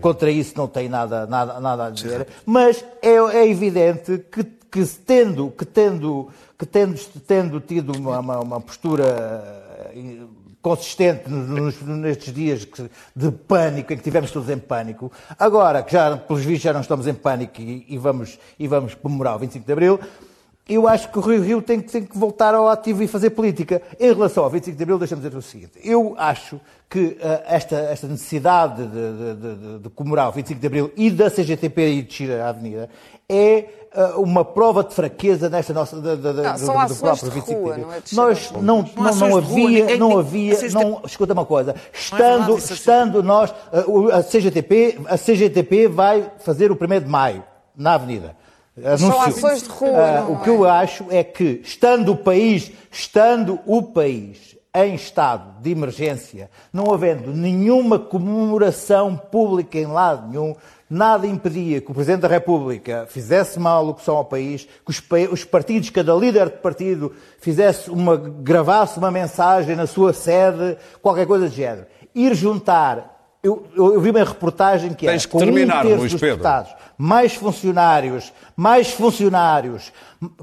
contra isso não tem nada, nada, nada a dizer. Mas é, é evidente que, que, tendo, que, tendo, que tendo, tendo tido uma, uma, uma postura consistente nos, nestes dias de pânico, em que tivemos todos em pânico. Agora, que já, pelos vistos, já não estamos em pânico e, e vamos, e vamos comemorar o 25 de Abril, eu acho que o Rio Rio tem, tem, que voltar ao ativo e fazer política. Em relação ao 25 de Abril, deixa-me dizer o seguinte. Eu acho que uh, esta, esta, necessidade de, de, de, de, comemorar o 25 de Abril e da CGTP ir descer à Avenida é uh, uma prova de fraqueza nesta nossa de, de, não, do, do próprio 25 de Abril. Não é nós não, não, não, havia, não havia, não, escuta uma coisa, estando, estando nós, uh, a CGTP, a CGTP vai fazer o 1 de maio na Avenida. Anunciou. São ações de rua. Uh, o que eu acho é que, estando o país, estando o país em estado de emergência, não havendo nenhuma comemoração pública em lado nenhum, nada impedia que o Presidente da República fizesse uma alocução ao país, que os, os partidos, cada líder de partido, fizesse uma, gravasse uma mensagem na sua sede, qualquer coisa de género. Ir juntar eu, eu, eu, vi uma reportagem que é que com terminar, um terço dos deputados, mais funcionários, mais funcionários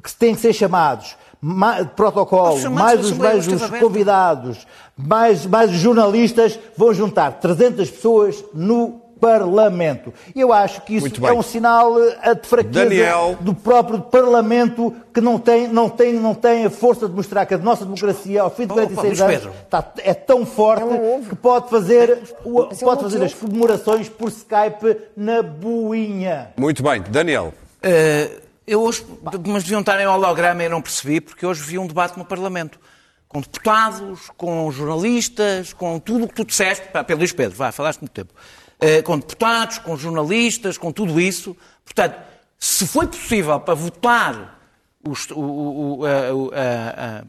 que têm que ser chamados, mais, protocolo, mais os, mais os convidados, mais, mais os jornalistas, vão juntar 300 pessoas no Parlamento. E eu acho que isso é um sinal eh, de fraqueza Daniel. do próprio Parlamento que não tem, não, tem, não tem a força de mostrar que a nossa democracia, ao fim de 46 anos, está, é tão forte é que pode fazer, o, é pode fazer as comemorações por Skype na boinha. Muito bem. Daniel. Uh, eu hoje, mas deviam estar em holograma e não percebi, porque hoje vi um debate no Parlamento. Com deputados, com jornalistas, com tudo o que tu disseste. Pedro Luís Pedro, vá, falaste muito tempo. Eh, com deputados, com jornalistas, com tudo isso. Portanto, se foi possível para votar os, o, o, a, a,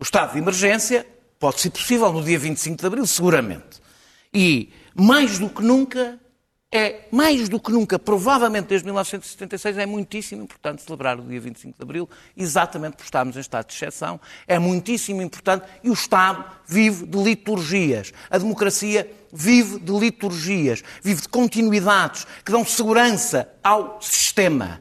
O estado de emergência pode ser possível no dia 25 de abril, seguramente. E, mais do que nunca, é, mais do que nunca, provavelmente desde 1976, é muitíssimo importante celebrar o dia 25 de Abril, exatamente por estarmos em estado de exceção. É muitíssimo importante e o Estado vive de liturgias. A democracia vive de liturgias, vive de continuidades que dão segurança ao sistema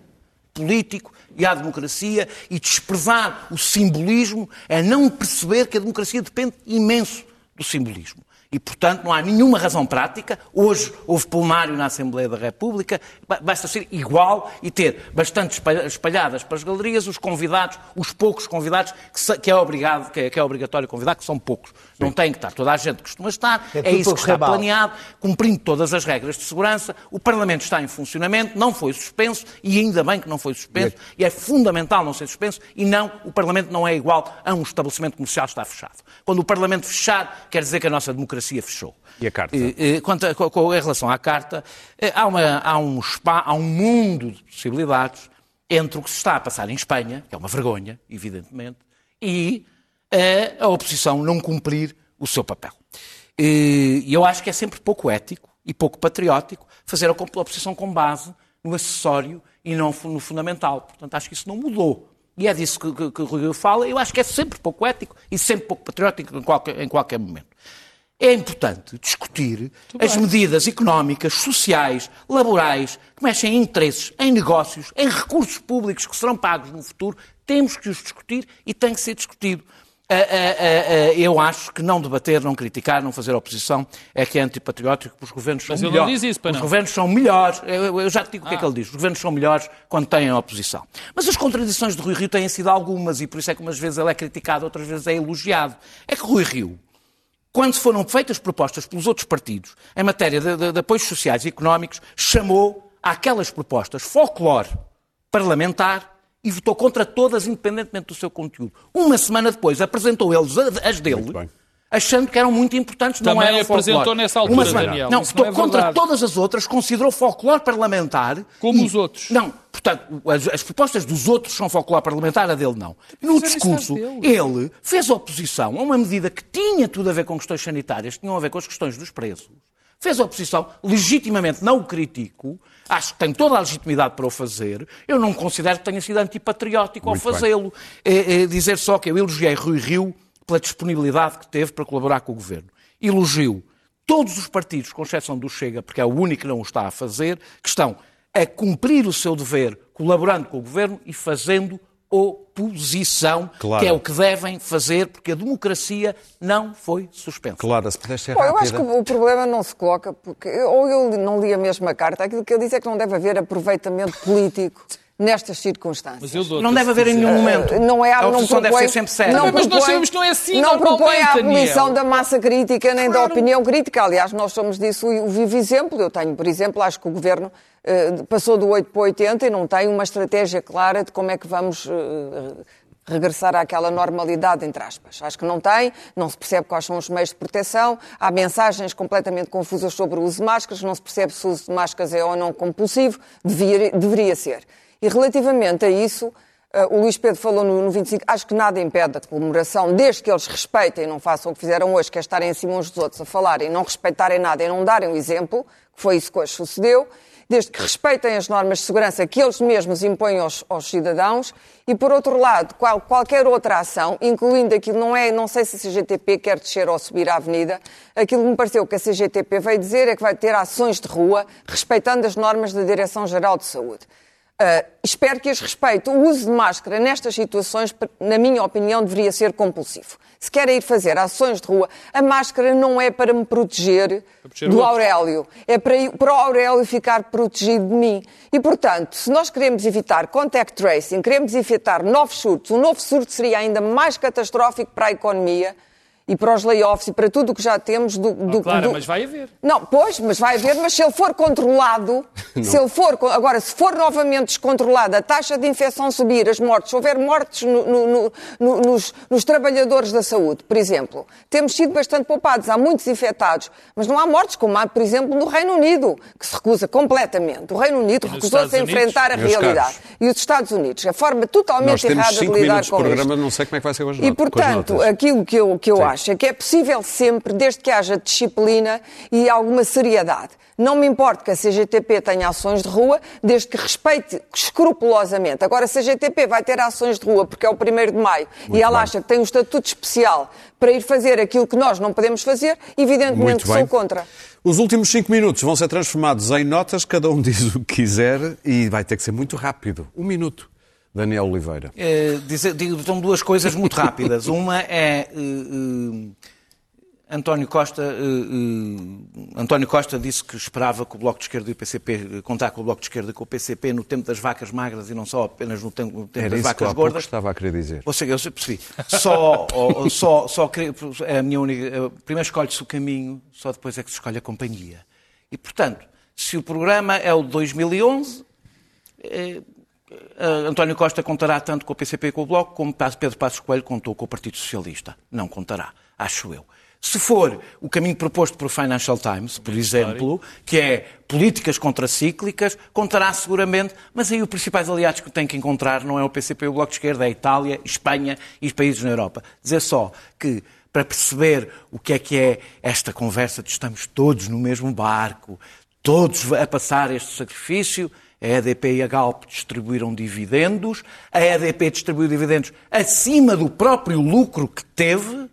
político e à democracia e desprezar o simbolismo é não perceber que a democracia depende imenso do simbolismo. E, portanto, não há nenhuma razão prática. Hoje houve plenário na Assembleia da República, basta ser igual e ter bastante espalhadas para as galerias os convidados, os poucos convidados que, é, obrigado, que é, que é obrigatório convidar, que são poucos. Não tem que estar toda a gente que costuma estar, é, é isso que está planeado, cumprindo todas as regras de segurança. O Parlamento está em funcionamento, não foi suspenso e ainda bem que não foi suspenso. E é fundamental não ser suspenso e não, o Parlamento não é igual a um estabelecimento comercial que está fechado. Quando o Parlamento fechar, quer dizer que a nossa democracia fechou. E a carta? Quanto a, com, em relação à carta, eh, há, uma, há, um spa, há um mundo de possibilidades entre o que se está a passar em Espanha, que é uma vergonha, evidentemente, e a, a oposição não cumprir o seu papel. E eu acho que é sempre pouco ético e pouco patriótico fazer a oposição com base no acessório e não no fundamental. Portanto, acho que isso não mudou e é disso que, que, que o Rui fala, eu acho que é sempre pouco ético e sempre pouco patriótico em qualquer, em qualquer momento. É importante discutir as medidas económicas, sociais, laborais, que mexem em interesses, em negócios, em recursos públicos que serão pagos no futuro. Temos que os discutir e tem que ser discutido. É, é, é, eu acho que não debater, não criticar, não fazer oposição é que é antipatriótico, porque os governos são Mas melhores. Mas ele não diz isso, Os governos são melhores. Eu, eu já te digo ah. o que é que ele diz. Os governos são melhores quando têm a oposição. Mas as contradições de Rui Rio têm sido algumas e por isso é que umas vezes ele é criticado, outras vezes é elogiado. É que Rui Rio, quando foram feitas propostas pelos outros partidos em matéria de, de, de apoios sociais e económicos, chamou aquelas propostas folclore parlamentar e votou contra todas, independentemente do seu conteúdo. Uma semana depois apresentou eles as dele, achando que eram muito importantes. Também não eram apresentou folclore. nessa altura, Uma semana, Daniel. Não, não é contra verdade. todas as outras, considerou folclore parlamentar. Como e- os outros. Não, portanto, as, as propostas dos outros são folclore parlamentar, a dele não. No discurso, ele fez oposição a uma medida que tinha tudo a ver com questões sanitárias, tinham a ver com as questões dos preços. Fez oposição, legitimamente não o critico, acho que tem toda a legitimidade para o fazer. Eu não considero que tenha sido antipatriótico ao Muito bem. fazê-lo. É, é dizer só que eu elogiei Rui Rio pela disponibilidade que teve para colaborar com o governo. Elogio todos os partidos, com exceção do Chega, porque é o único que não o está a fazer, que estão a cumprir o seu dever colaborando com o governo e fazendo oposição, Claro. que é o que devem fazer, porque a democracia não foi suspensa. Clara, se pudesse ser Bom, eu acho que o problema não se coloca, porque ou eu não li a mesma carta, aquilo que eu disse é que não deve haver aproveitamento político nestas circunstâncias. Mas eu dou Não deve haver em nenhum momento. Não é, a não oposição propõe, deve ser sempre séria. Não Mas nós propõe- sabemos que não é assim Não propõe a normalmente, abolição da massa crítica nem da opinião crítica. Aliás, nós somos disso o vivo exemplo. Eu tenho, por exemplo, acho que o governo eh, passou do 8 para o 80 e não tem uma estratégia clara de como é que vamos eh, regressar àquela normalidade, entre aspas. Acho que não tem, não se percebe quais são os meios de proteção, há mensagens completamente confusas sobre o uso de máscaras, não se percebe se o uso de máscaras é ou não compulsivo, devia- deveria ser. E relativamente a isso, eh, o Luís Pedro falou no, no 25, acho que nada impede a comemoração, desde que eles respeitem e não façam o que fizeram hoje, que é estarem em cima uns dos outros a falarem, não respeitarem nada e não darem o exemplo, que foi isso que hoje sucedeu, desde que respeitem as normas de segurança que eles mesmos impõem aos, aos cidadãos e, por outro lado, qual- qualquer outra ação, incluindo aquilo, não é, não sei se a CGTP quer descer ou subir a avenida, aquilo que me pareceu que a CGTP veio dizer é que vai ter ações de rua, respeitando as normas da Direção-Geral de Saúde. Uh, espero que as respeite. O uso de máscara nestas situações, na minha opinião, deveria ser compulsivo. Se querem ir fazer ações de rua, a máscara não é para me proteger proteger do. Aurélio, é para, para o Aurélio ficar protegido de mim. E, portanto, se nós queremos evitar contact tracing, queremos evitar novos surtos, o novo surto seria ainda mais catastrófico para a economia. E para os layoffs e para tudo o que já temos do, do, Oh, Clara, do- mas vai haver. Não, pois, mas vai haver, mas se ele for controlado, se ele for, agora, se for novamente descontrolado, a taxa de infecção subir, as mortes, se houver mortes no- no- no- no- nos, nos trabalhadores da saúde, por exemplo, temos sido bastante poupados, há muitos infectados, mas não há mortes, como há, por exemplo, no Reino Unido, que se recusa completamente. O Reino Unido recusou-se a enfrentar a realidade. caros. E os Estados Unidos, a forma totalmente errada de 5 lidar com programa, isto. não sei como é que vai ser hoje. E, portanto, aquilo que eu, que eu acho é que é possível sempre, desde que haja disciplina e alguma seriedade. Não me importa que a CGTP tenha ações de rua, desde que respeite escrupulosamente. Agora, a CGTP vai ter ações de rua porque é o 1 de maio e ela bem. acha que tem um estatuto especial para ir fazer aquilo que nós não podemos fazer, evidentemente Muito sou contra. Os últimos 5 minutos vão ser transformados em notas, cada um diz o que quiser e vai ter que ser muito rápido. Um minuto. Daniel Oliveira. Dizer- digo, são duas coisas muito rápidas. Uma é. eh, eh, António Costa, eh, António Costa disse que esperava que o Bloco de Esquerda e o PCP, contar com o Bloco de Esquerda e com o PCP no tempo das vacas magras e não só apenas no tempo, no tempo das que vacas pouco gordas. estava a querer dizer. Ou seja, eu percebi. Só, só, só é a minha única. Primeiro escolhe-se o caminho, só depois é que se escolhe a companhia. E, portanto, se o programa é o de 2011, eh, eh, António Costa contará tanto com o PCP e com o Bloco, como Pedro Passos Coelho contou com o Partido Socialista. Não contará, acho eu. Se for o caminho proposto pelo Financial Times, por exemplo, que é políticas contracíclicas, contará seguramente, mas aí os principais aliados que tem que encontrar não é o PCP e o Bloco de Esquerda, é a Itália, Espanha e os países na Europa. Dizer só que, para perceber o que é que é esta conversa de estamos todos no mesmo barco, todos a passar este sacrifício, a EDP e a Galp distribuíram dividendos, a EDP distribuiu dividendos acima do próprio lucro que teve,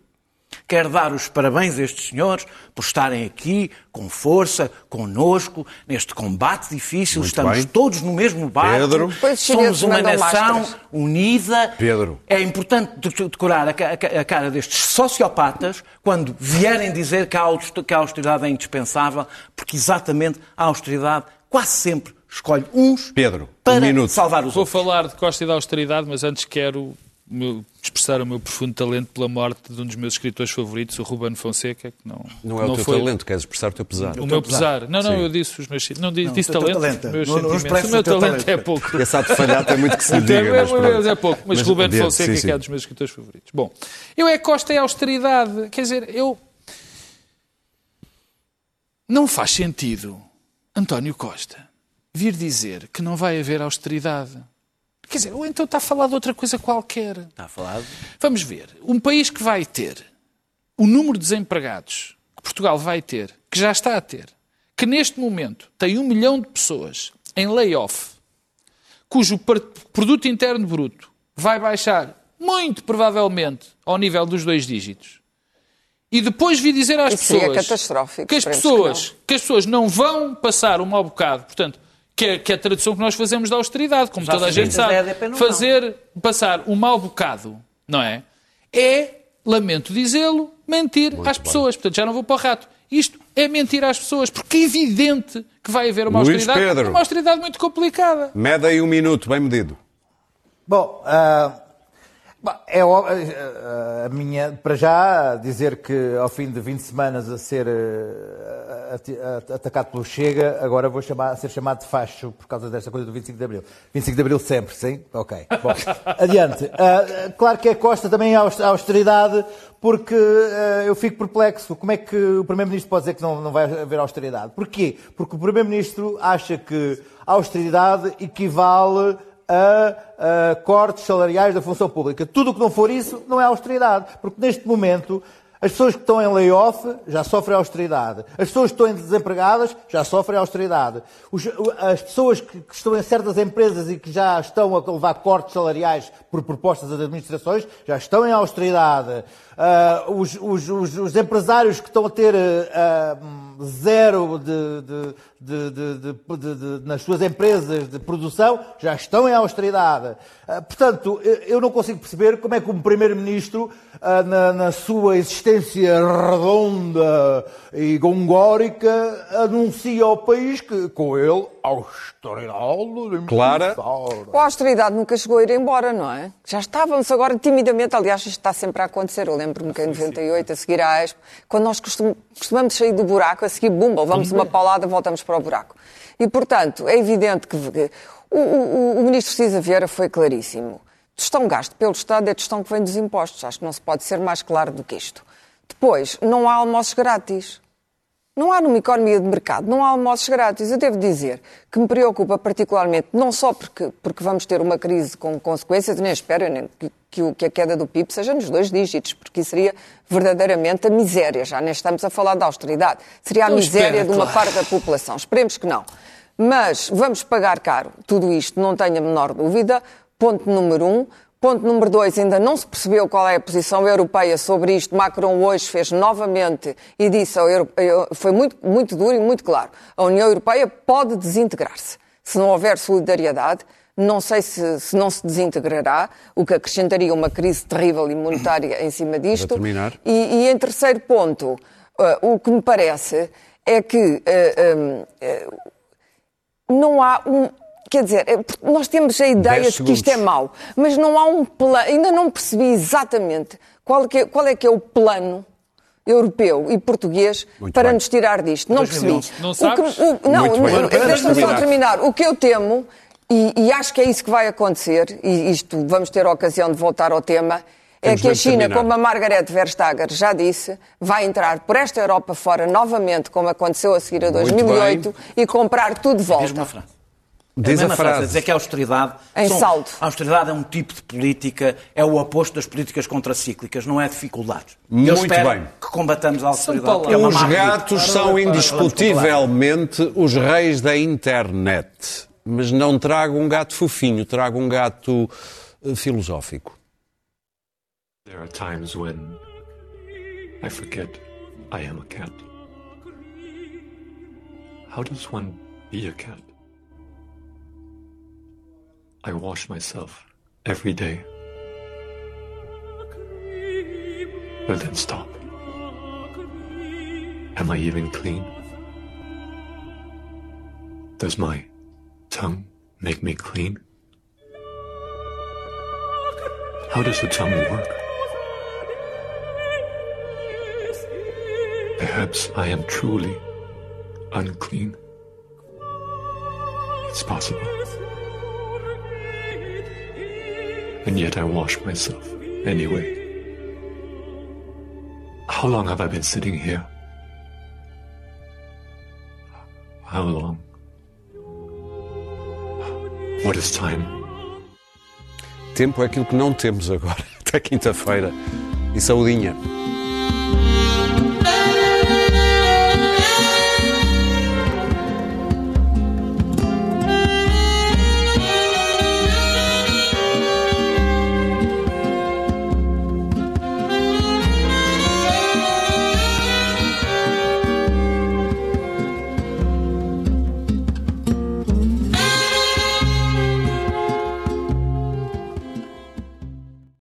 Quero dar os parabéns a estes senhores por estarem aqui com força, conosco, neste combate difícil. Muito Estamos bem. todos no mesmo barco. Pedro. Somos uma nação máscaras. unida. Pedro. É importante de- decorar a ca- a ca- a cara destes sociopatas quando vierem dizer que a austeridade é indispensável, porque exatamente a austeridade quase sempre escolhe uns Pedro, um para minuto. salvar os Vou outros. falar de Costa e da austeridade, mas antes quero o meu- expressar o meu profundo talento pela morte de um dos meus escritores favoritos, o Ruben Fonseca, que não, Não é o teu foi talento, queres expressar o teu pesar. O meu pesar. Não, não, Sim. eu disse os meus Não, disse, Não, disse o talento. talento. Meus Não- não o meu o talento, talento. é pouco. Esse ato de falhar é muito que se lhe É, diga. Mas, é, é pouco, mas, Mas, Ruben Fonseca, sim, sim. que é dos meus escritores favoritos. Bom, eu é Costa e austeridade. Quer dizer, eu. Não faz sentido António Costa vir dizer que não vai haver austeridade. Quer dizer, ou então está a falar de outra coisa qualquer. Está falado. Vamos ver. Um país que vai ter o número de desempregados que Portugal vai ter, que já está a ter, que neste momento tem um milhão de pessoas em layoff, cujo produto interno bruto vai baixar muito provavelmente ao nível dos dois dígitos. E depois vi dizer às Isso pessoas catastrófico, que as esperemos que pessoas que, as pessoas não vão passar um mau bocado, portanto, que é, que é a tradução que nós fazemos da austeridade, como Já toda a gente sabe. EDP não fazer passar um mau bocado, não é? É, lamento dizê-lo, mentir às pessoas. Portanto, já não vou para o rato. Isto é mentir às pessoas, porque é evidente que vai haver uma Luís austeridade. Pedro. Uma austeridade muito complicada. Mede aí um minuto, bem medido. Bom, bom, é ah, a minha, para já, dizer que ao fim de 20 semanas a ser atacado pelo Chega, agora vou chamar, ser chamado de facho por causa desta coisa do 25 de Abril. 25 de Abril sempre, sim? Ok. Bom, adiante. Ah, claro que é Costa também a aus- a austeridade, porque ah, eu fico perplexo. Como é que o Primeiro-Ministro pode dizer que não, não vai haver austeridade? Porquê? Porque o Primeiro-Ministro acha que a austeridade equivale a, a cortes salariais da função pública. Tudo o que não for isso não é austeridade, porque neste momento as pessoas que estão em layoff já sofrem austeridade. As pessoas que estão desempregadas já sofrem austeridade. As pessoas que estão em certas empresas e que já estão a levar cortes salariais por propostas das administrações já estão em austeridade. Ah, os, os- os- os empresários que estão a ter hum, zero de- de- de- nas suas empresas de produção já estão em austeridade. Ah, portanto, eu- não consigo perceber como é que um Primeiro-Ministro, na, na sua existência redonda e gongórica anuncia ao país que, com ele, austeridade... Clara. A austeridade nunca chegou a ir embora, não é? Já estávamos agora timidamente, aliás, isto está sempre a acontecer. Eu lembro-me que em 98, a seguir à Expo, quando nós costum- costumamos sair do buraco, a seguir, bumba, levamos uma paulada, voltamos para o buraco. E, portanto, é evidente que que o, o- o ministro Cisa Vieira foi claríssimo. Gestão gasto pelo Estado é gestão que vem dos impostos. Acho que não se pode ser mais claro do que isto. Depois, não há almoços grátis. Não há numa economia de mercado, não há almoços grátis. Eu devo dizer que me preocupa particularmente, não só porque, porque vamos ter uma crise com consequências, nem espero nem que, que, o- que a queda do PIB seja nos dois dígitos, porque isso seria verdadeiramente a miséria. Já nem estamos a falar de austeridade. Seria a Não miséria espera, de uma claro. parte da população. Esperemos que não. Mas vamos pagar caro tudo isto, não tenho a menor dúvida. Ponto número um. Ponto número dois, ainda não se percebeu qual é a posição europeia sobre isto. Macron hoje fez novamente e disse, eu- foi muito, muito duro e muito claro, a União Europeia pode desintegrar-se. Se não houver solidariedade, não sei se, se não se desintegrará, o que acrescentaria uma crise terrível e monetária em cima disto. Para terminar. E, e em terceiro ponto, eh, o que me parece é que eh, hum, eh, não há um. Quer dizer, é porque nós temos a ideia de que isto é mau, mas não há um plano. Ainda não percebi exatamente qual, que é, qual é que é o plano europeu e português Muito para bem. nos tirar disto. Não percebi. 2011. Não O que- o- deixa-me só Terminar. O que eu temo, e, e acho que é isso que vai acontecer, e isto vamos ter a ocasião de voltar ao tema, é Temos que a China, terminar. como a Margaret Verstager já disse, vai entrar por esta Europa fora novamente, como aconteceu a seguir a Muito 2008, e comprar tudo de Diz uma volta. Frase. Diz é a mesma frase. Dizer que a austeridade. Em saldo. A austeridade é um tipo de política, é o oposto das políticas contracíclicas, não é dificuldades. E eu Muito espero bem. que combatamos a austeridade. é Os gatos são indiscutivelmente os reis da internet. Mas não trago um gato fofinho, trago um gato eh, filosófico. There are times when I forget I am a cat. How does one be a cat? I wash myself every day. But then stop. Am I even clean? Does my tongue make me clean? How does the tongue work? Perhaps I am truly unclean. It's possible. And yet I wash myself anyway. How long have I been sitting here? How long? What is time? Tempo é aquilo que não temos agora. Até quinta-feira. E saudinha.